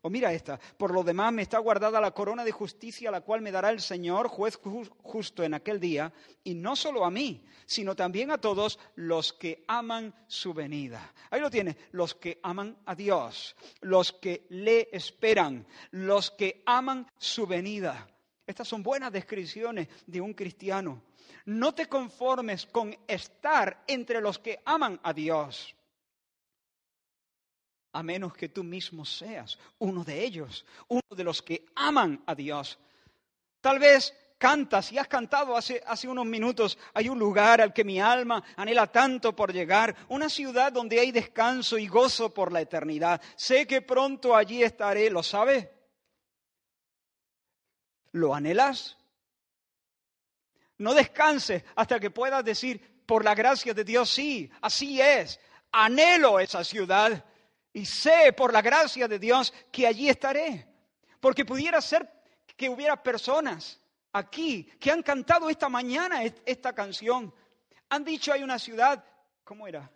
Mira esta, por lo demás me está guardada la corona de justicia, la cual me dará el Señor, juez justo en aquel día, y no solo a mí, sino también a todos los que aman su venida. Ahí lo tiene, los que aman a Dios, los que le esperan, los que aman su venida. Estas son buenas descripciones de un cristiano. No te conformes con estar entre los que aman a Dios a menos que tú mismo seas uno de ellos, uno de los que aman a Dios. Tal vez cantas y has cantado hace, hace unos minutos, hay un lugar al que mi alma anhela tanto por llegar, una ciudad donde hay descanso y gozo por la eternidad. Sé que pronto allí estaré, ¿lo sabes? ¿Lo anhelas? No descanses hasta que puedas decir, por la gracia de Dios, sí, así es, anhelo esa ciudad y sé por la gracia de Dios que allí estaré. Porque pudiera ser que hubiera personas aquí que han cantado esta mañana esta canción. Han dicho hay una ciudad, ¿cómo era?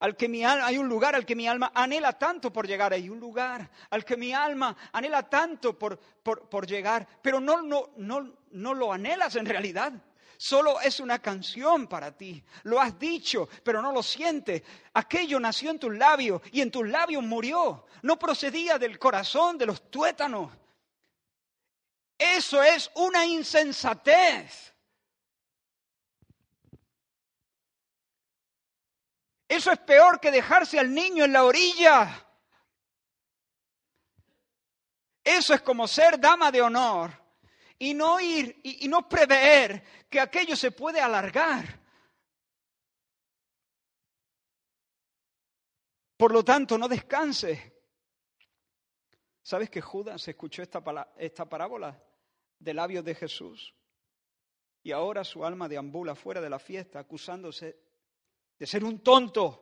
Al que mi alma, hay un lugar al que mi alma anhela tanto por llegar, hay un lugar al que mi alma anhela tanto por, por, por llegar, pero no, no, no, no lo anhelas en realidad. Solo es una canción para ti. Lo has dicho, pero no lo sientes. Aquello nació en tus labios y en tus labios murió. No procedía del corazón de los tuétanos. Eso es una insensatez. Eso es peor que dejarse al niño en la orilla. Eso es como ser dama de honor y no ir y, no prever que aquello se puede alargar. Por lo tanto, no descanse. ¿Sabes que Judas escuchó esta, esta parábola de labios de Jesús? Y ahora su alma deambula fuera de la fiesta acusándose de ser un tonto.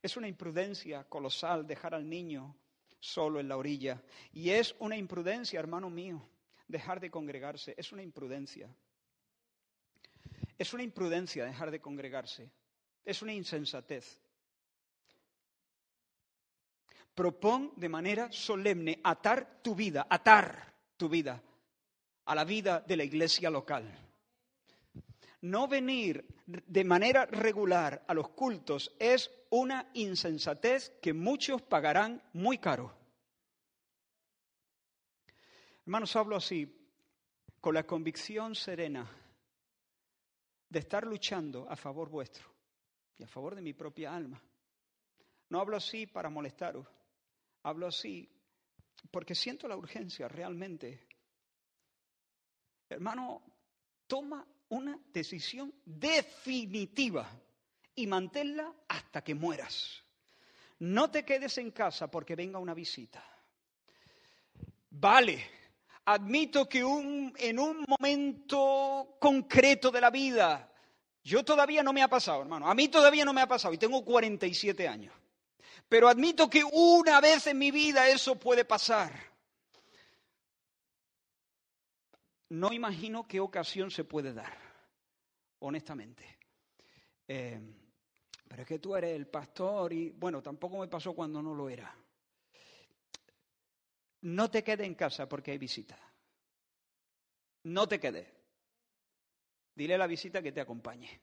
Es una imprudencia colosal dejar al niño solo en la orilla. Y es una imprudencia, hermano mío, dejar de congregarse. Es una imprudencia. Es una imprudencia dejar de congregarse. Es una insensatez. Propón de manera solemne atar tu vida, atar tu vida a la vida de la iglesia local. No venir de manera regular a los cultos es una insensatez que muchos pagarán muy caro. Hermanos, hablo así, con la convicción serena de estar luchando a favor vuestro y a favor de mi propia alma. No hablo así para molestaros, hablo así porque siento la urgencia realmente. Hermano, toma una decisión definitiva y manténla hasta que mueras. No te quedes en casa porque venga una visita. Vale, admito que en un momento concreto de la vida, yo todavía no me ha pasado, hermano, a mí todavía no me ha pasado y tengo 47 años, pero admito que una vez en mi vida eso puede pasar. No imagino qué ocasión se puede dar, honestamente. Eh, pero es que tú eres el pastor y, bueno, tampoco me pasó cuando no lo era. No te quedes en casa porque hay visita. No te quedes. Dile a la visita que te acompañe.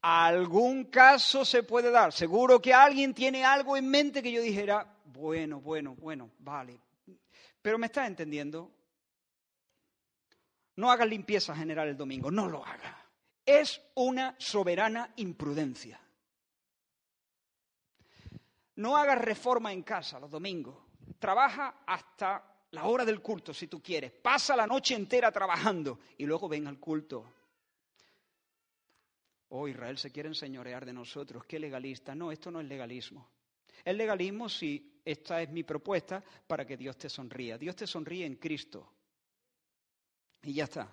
Algún caso se puede dar. Seguro que alguien tiene algo en mente que yo dijera, bueno, bueno, bueno, vale. Pero me estás entendiendo. No hagas limpieza general el domingo, no lo haga. Es una soberana imprudencia. No hagas reforma en casa los domingos. Trabaja hasta la hora del culto si tú quieres. Pasa la noche entera trabajando y luego ven al culto. Oh, Israel se quiere enseñorear de nosotros. Qué legalista. No, esto no es legalismo. Es legalismo si esta es mi propuesta para que Dios te sonría. Dios te sonríe en Cristo. Y ya está.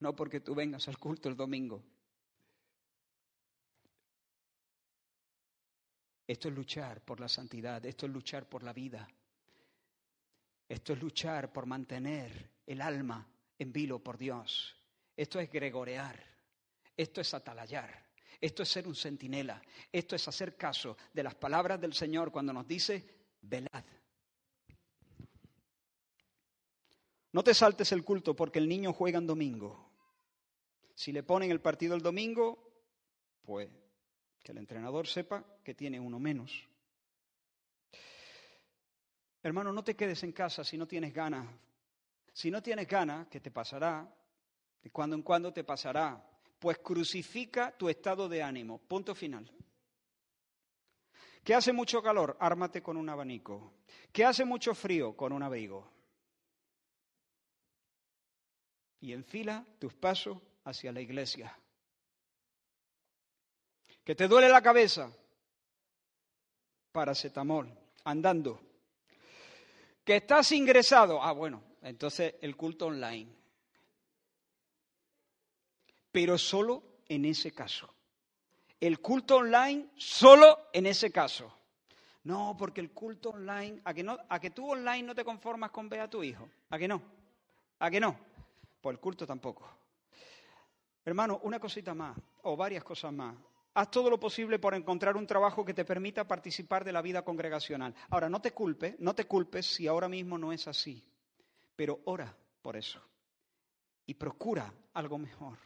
No porque tú vengas al culto el domingo. Esto es luchar por la santidad, esto es luchar por la vida. Esto es luchar por mantener el alma en vilo por Dios. Esto es gregorear. Esto es atalayar. Esto es ser un centinela. Esto es hacer caso de las palabras del Señor cuando nos dice, velad. No te saltes el culto porque el niño juega en domingo. Si le ponen el partido el domingo, pues que el entrenador sepa que tiene uno menos. Hermano, no te quedes en casa si no tienes ganas. Si no tienes ganas, que te pasará, de cuando en cuando te pasará, pues crucifica tu estado de ánimo. Punto final. Que hace mucho calor, ármate con un abanico. Que hace mucho frío, con un abrigo. Y enfila tus pasos hacia la iglesia. Que te duele la cabeza, paracetamol, andando que estás ingresado. Ah, bueno, entonces el culto online. Pero solo en ese caso. El culto online solo en ese caso. No, porque el culto online, ¿a que, no, a que tú online no te conformas con ver a tu hijo? ¿A que no? ¿A que no? Pues el culto tampoco. Hermano, una cosita más, o varias cosas más. Haz todo lo posible por encontrar un trabajo que te permita participar de la vida congregacional. Ahora, no te culpes, no te culpes si ahora mismo no es así, pero ora por eso y procura algo mejor.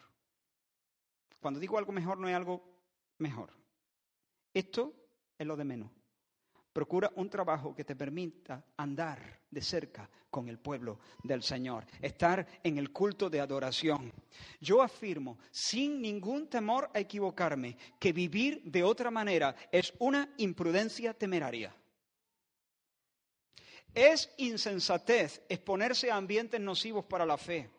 Cuando digo algo mejor, no es algo mejor. Esto es lo de menos. Procura un trabajo que te permita andar de cerca con el pueblo del Señor, estar en el culto de adoración. Yo afirmo, sin ningún temor a equivocarme, que vivir de otra manera es una imprudencia temeraria. Es insensatez exponerse a ambientes nocivos para la fe,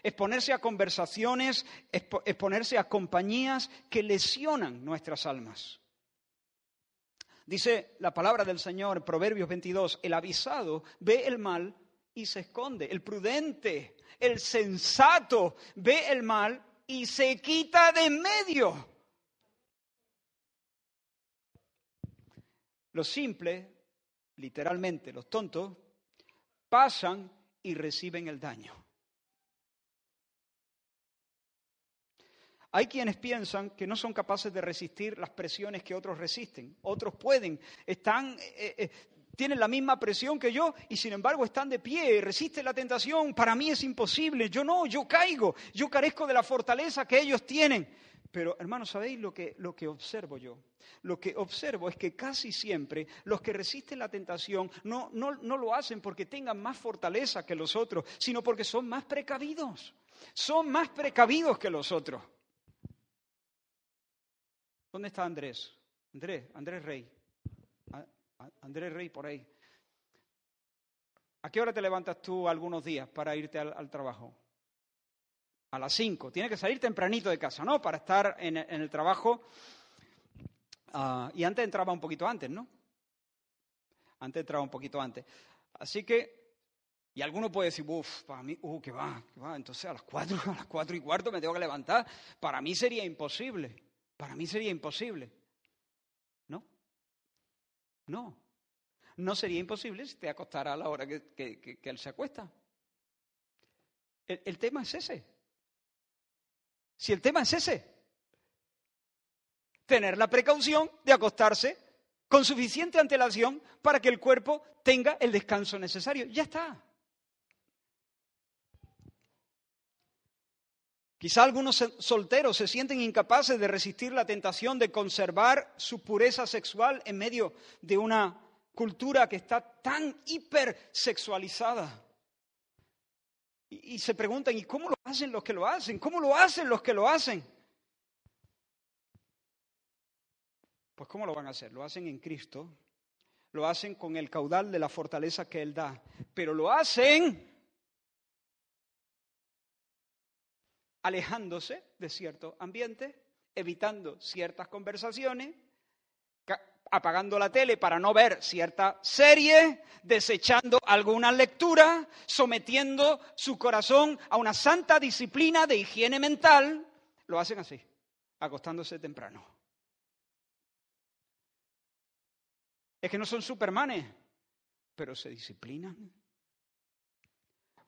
exponerse a conversaciones, exponerse a compañías que lesionan nuestras almas. Dice la palabra del Señor, Proverbios 22, el avisado ve el mal y se esconde. El prudente, el sensato ve el mal y se quita de medio. Los simples, literalmente los tontos, pasan y reciben el daño. Hay quienes piensan que no son capaces de resistir las presiones que otros resisten. Otros pueden, eh, eh, tienen la misma presión que yo y sin embargo están de pie, resisten la tentación. Para mí es imposible. Yo no, yo caigo, yo carezco de la fortaleza que ellos tienen. Pero hermanos, ¿sabéis lo que, lo que observo yo? Lo que observo es que casi siempre los que resisten la tentación no lo hacen porque tengan más fortaleza que los otros, sino porque son más precavidos. Son más precavidos que los otros. ¿Dónde está Andrés? Andrés, Andrés Rey. Andrés Rey por ahí. ¿A qué hora te levantas tú algunos días para irte al, trabajo? A las cinco. Tienes que salir tempranito de casa, ¿no? Para estar en, el trabajo. Ah, y antes entraba un poquito antes, ¿no? Antes entraba un poquito antes. Así que, y alguno puede decir, uff, para mí, uh, que va, que va. Entonces a las cuatro, *laughs* a las cuatro y cuarto me tengo que levantar. Para mí sería imposible. Para mí sería imposible. ¿No? No. No sería imposible si te acostara a la hora que, él se acuesta. El, el tema es ese. Si el tema es ese, tener la precaución de acostarse con suficiente antelación para que el cuerpo tenga el descanso necesario. Ya está. Quizá algunos solteros se sienten incapaces de resistir la tentación de conservar su pureza sexual en medio de una cultura que está tan hipersexualizada. Y, y se preguntan, ¿y cómo lo hacen los que lo hacen? ¿Cómo lo hacen los que lo hacen? Pues ¿cómo lo van a hacer? Lo hacen en Cristo, lo hacen con el caudal de la fortaleza que Él da, pero lo hacen alejándose de cierto ambiente, evitando ciertas conversaciones, apagando la tele para no ver cierta serie, desechando alguna lectura, sometiendo su corazón a una santa disciplina de higiene mental, lo hacen así, acostándose temprano. Es que no son supermanes, pero se disciplinan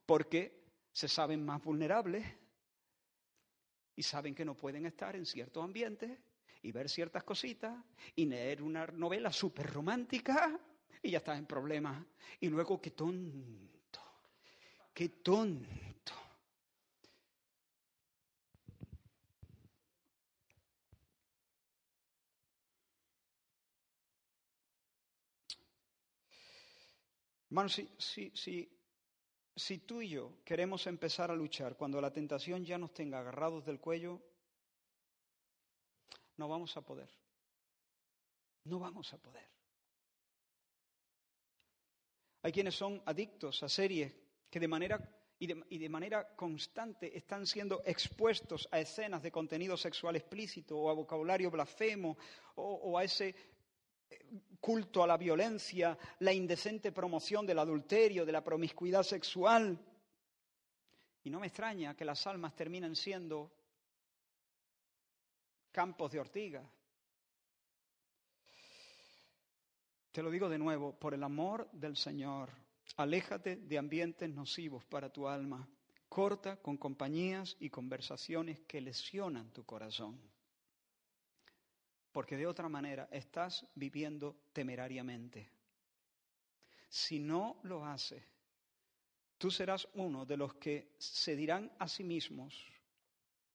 porque se saben más vulnerables y saben que no pueden estar en ciertos ambientes y ver ciertas cositas y leer una novela súper romántica y ya estás en problemas. Y luego, qué tonto, qué tonto. Hermano, si, si, si si tú y yo queremos empezar a luchar cuando la tentación ya nos tenga agarrados del cuello, no vamos a poder. No vamos a poder. Hay quienes son adictos a series que de manera y de, manera constante están siendo expuestos a escenas de contenido sexual explícito o a vocabulario blasfemo o a ese culto a la violencia, la indecente promoción del adulterio, de la promiscuidad sexual. Y no me extraña que las almas terminen siendo campos de ortiga. Te lo digo de nuevo, por el amor del Señor, aléjate de ambientes nocivos para tu alma. Corta con compañías y conversaciones que lesionan tu corazón porque de otra manera estás viviendo temerariamente. Si no lo haces, tú serás uno de los que se dirán a sí mismos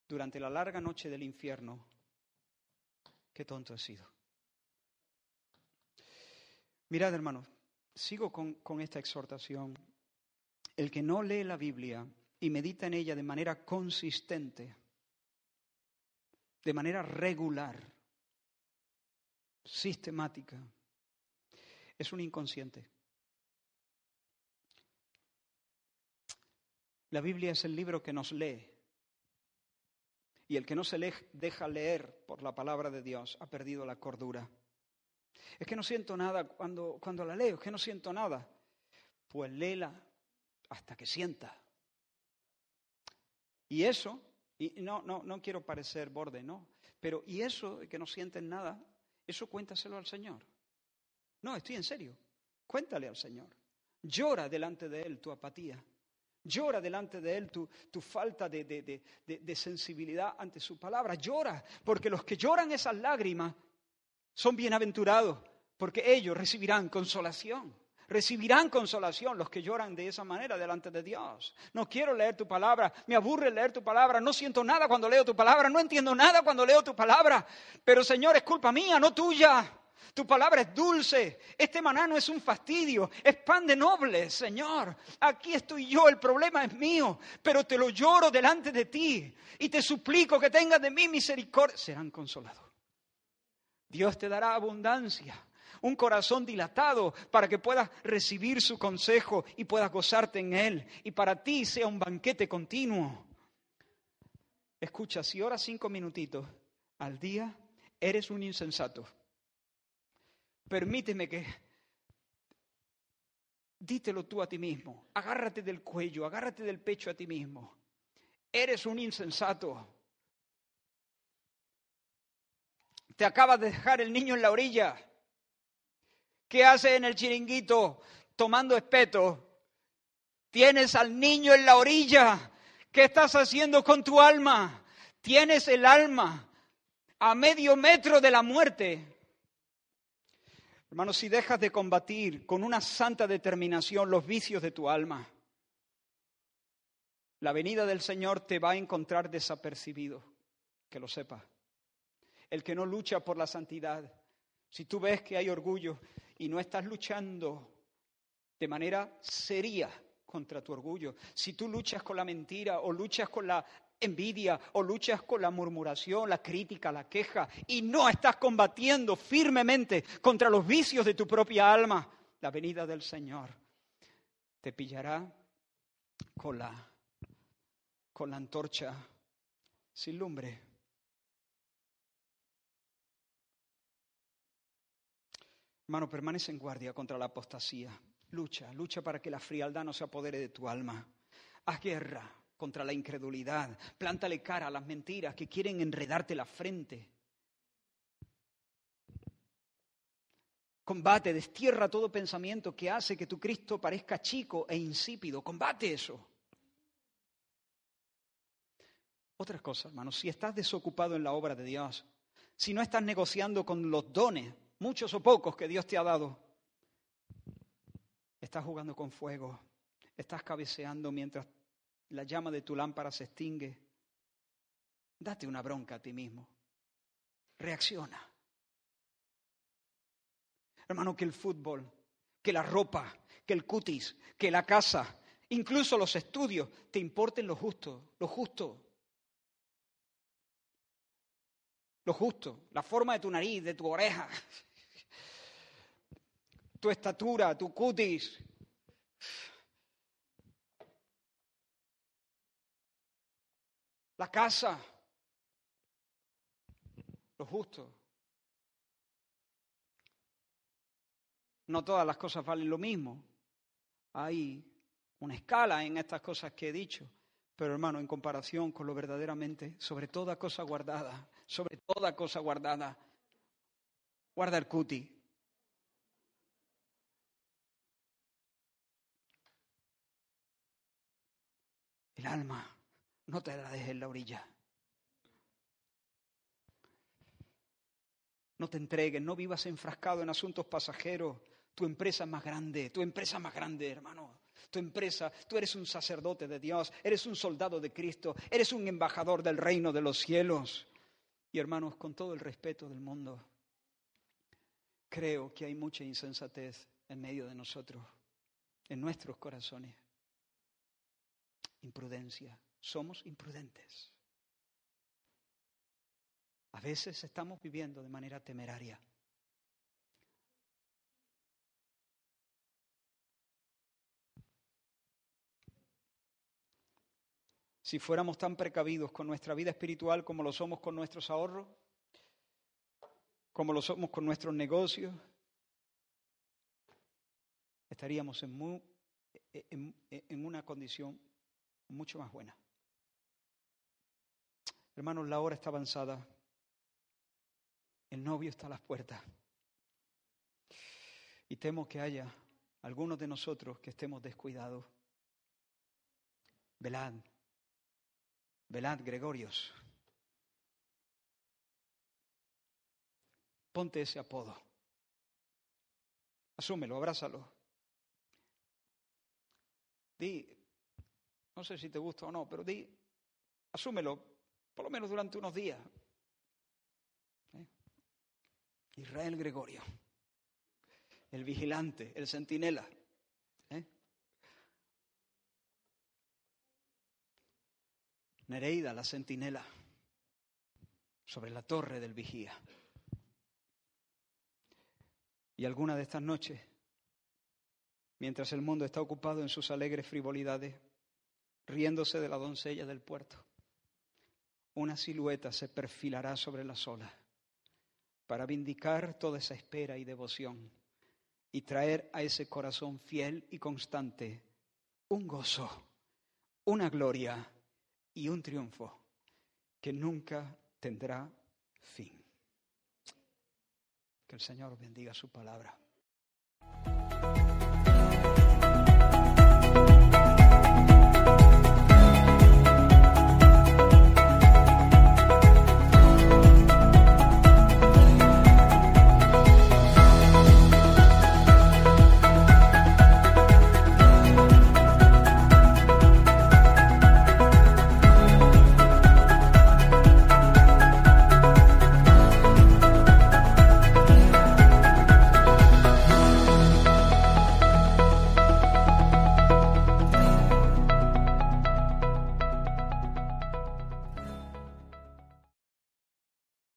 durante la larga noche del infierno, qué tonto he sido. Mirad, hermanos, sigo con, con esta exhortación. El que no lee la Biblia y medita en ella de manera consistente, de manera regular, sistemática. Es un inconsciente. La Biblia es el libro que nos lee. Y el que no se deja leer por la palabra de Dios ha perdido la cordura. Es que no siento nada cuando, cuando la leo, es que no siento nada. Pues léela hasta que sienta. Y eso, y no, no, no quiero parecer borde, no, pero y eso que no sienten nada, eso cuéntaselo al Señor. No, estoy en serio. Cuéntale al Señor. Llora delante de Él tu apatía. Llora delante de Él tu, tu falta de, de, de, sensibilidad ante su palabra. Llora, porque los que lloran esas lágrimas son bienaventurados, porque ellos recibirán consolación. Recibirán consolación los que lloran de esa manera delante de Dios. No quiero leer tu palabra, me aburre leer tu palabra, no siento nada cuando leo tu palabra, no entiendo nada cuando leo tu palabra. Pero Señor, es culpa mía, no tuya. Tu palabra es dulce. Este maná no es un fastidio, es pan de noble, Señor. Aquí estoy yo, el problema es mío, pero te lo lloro delante de ti y te suplico que tengas de mí misericordia. Serán consolados. Dios te dará abundancia un corazón dilatado para que puedas recibir su consejo y puedas gozarte en él y para ti sea un banquete continuo. Escucha, si oras cinco minutitos al día, eres un insensato. Permíteme que dítelo tú a ti mismo, agárrate del cuello, agárrate del pecho a ti mismo. Eres un insensato. Te acabas de dejar el niño en la orilla. ¿Qué haces en el chiringuito tomando espeto? Tienes al niño en la orilla. ¿Qué estás haciendo con tu alma? Tienes el alma a medio metro de la muerte. Hermano, si dejas de combatir con una santa determinación los vicios de tu alma, la venida del Señor te va a encontrar desapercibido, que lo sepas. El que no lucha por la santidad, si tú ves que hay orgullo y no estás luchando de manera seria contra tu orgullo, si tú luchas con la mentira o luchas con la envidia o luchas con la murmuración, la crítica, la queja y no estás combatiendo firmemente contra los vicios de tu propia alma, la venida del Señor te pillará con la, con la antorcha sin lumbre. Hermano, permanece en guardia contra la apostasía. Lucha, lucha para que la frialdad no se apodere de tu alma. Haz guerra, contra la incredulidad. Plántale cara a las mentiras que quieren enredarte la frente. Combate, destierra todo pensamiento que hace que tu Cristo parezca chico e insípido. Combate eso. Otra cosa, hermanos, si estás desocupado en la obra de Dios, si no estás negociando con los dones, muchos o pocos que Dios te ha dado, estás jugando con fuego, estás cabeceando mientras la llama de tu lámpara se extingue, date una bronca a ti mismo. Reacciona. Hermano, que el fútbol, que la ropa, que el cutis, que la casa, incluso los estudios, te importen lo justo, lo justo. Lo justo, la forma de tu nariz, de tu oreja, tu estatura, tu cutis, la casa, lo justo. No todas las cosas valen lo mismo. Hay una escala en estas cosas que he dicho, pero hermano, en comparación con lo verdaderamente, sobre toda cosa guardada, sobre toda cosa guardada, guarda el cuti. El alma no te la dejes en la orilla. No te entregues, no vivas enfrascado en asuntos pasajeros. Tu empresa es más grande, tu empresa es más grande, hermano. Tu empresa, tú eres un sacerdote de Dios, eres un soldado de Cristo, eres un embajador del reino de los cielos. Y hermanos, con todo el respeto del mundo, creo que hay mucha insensatez en medio de nosotros, en nuestros corazones. Imprudencia, somos imprudentes. A veces estamos viviendo de manera temeraria. Si fuéramos tan precavidos con nuestra vida espiritual como lo somos con nuestros ahorros, como lo somos con nuestros negocios, estaríamos en, en una condición mucho más buena. Hermanos, la hora está avanzada. El novio está a las puertas. Y temo que haya algunos de nosotros que estemos descuidados. Velad, velad, Gregorios. Ponte ese apodo. Asúmelo, abrázalo. Di, no sé si te gusta o no, pero di, asúmelo, por lo menos durante unos días. ¿Eh? Israel Gregorio, el vigilante, el centinela. ¿eh? Nereida, la centinela, sobre la torre del vigía. Y alguna de estas noches, mientras el mundo está ocupado en sus alegres frivolidades, riéndose de la doncella del puerto, una silueta se perfilará sobre las olas para vindicar toda esa espera y devoción y traer a ese corazón fiel y constante un gozo, una gloria y un triunfo que nunca tendrá fin. Que el Señor bendiga su palabra.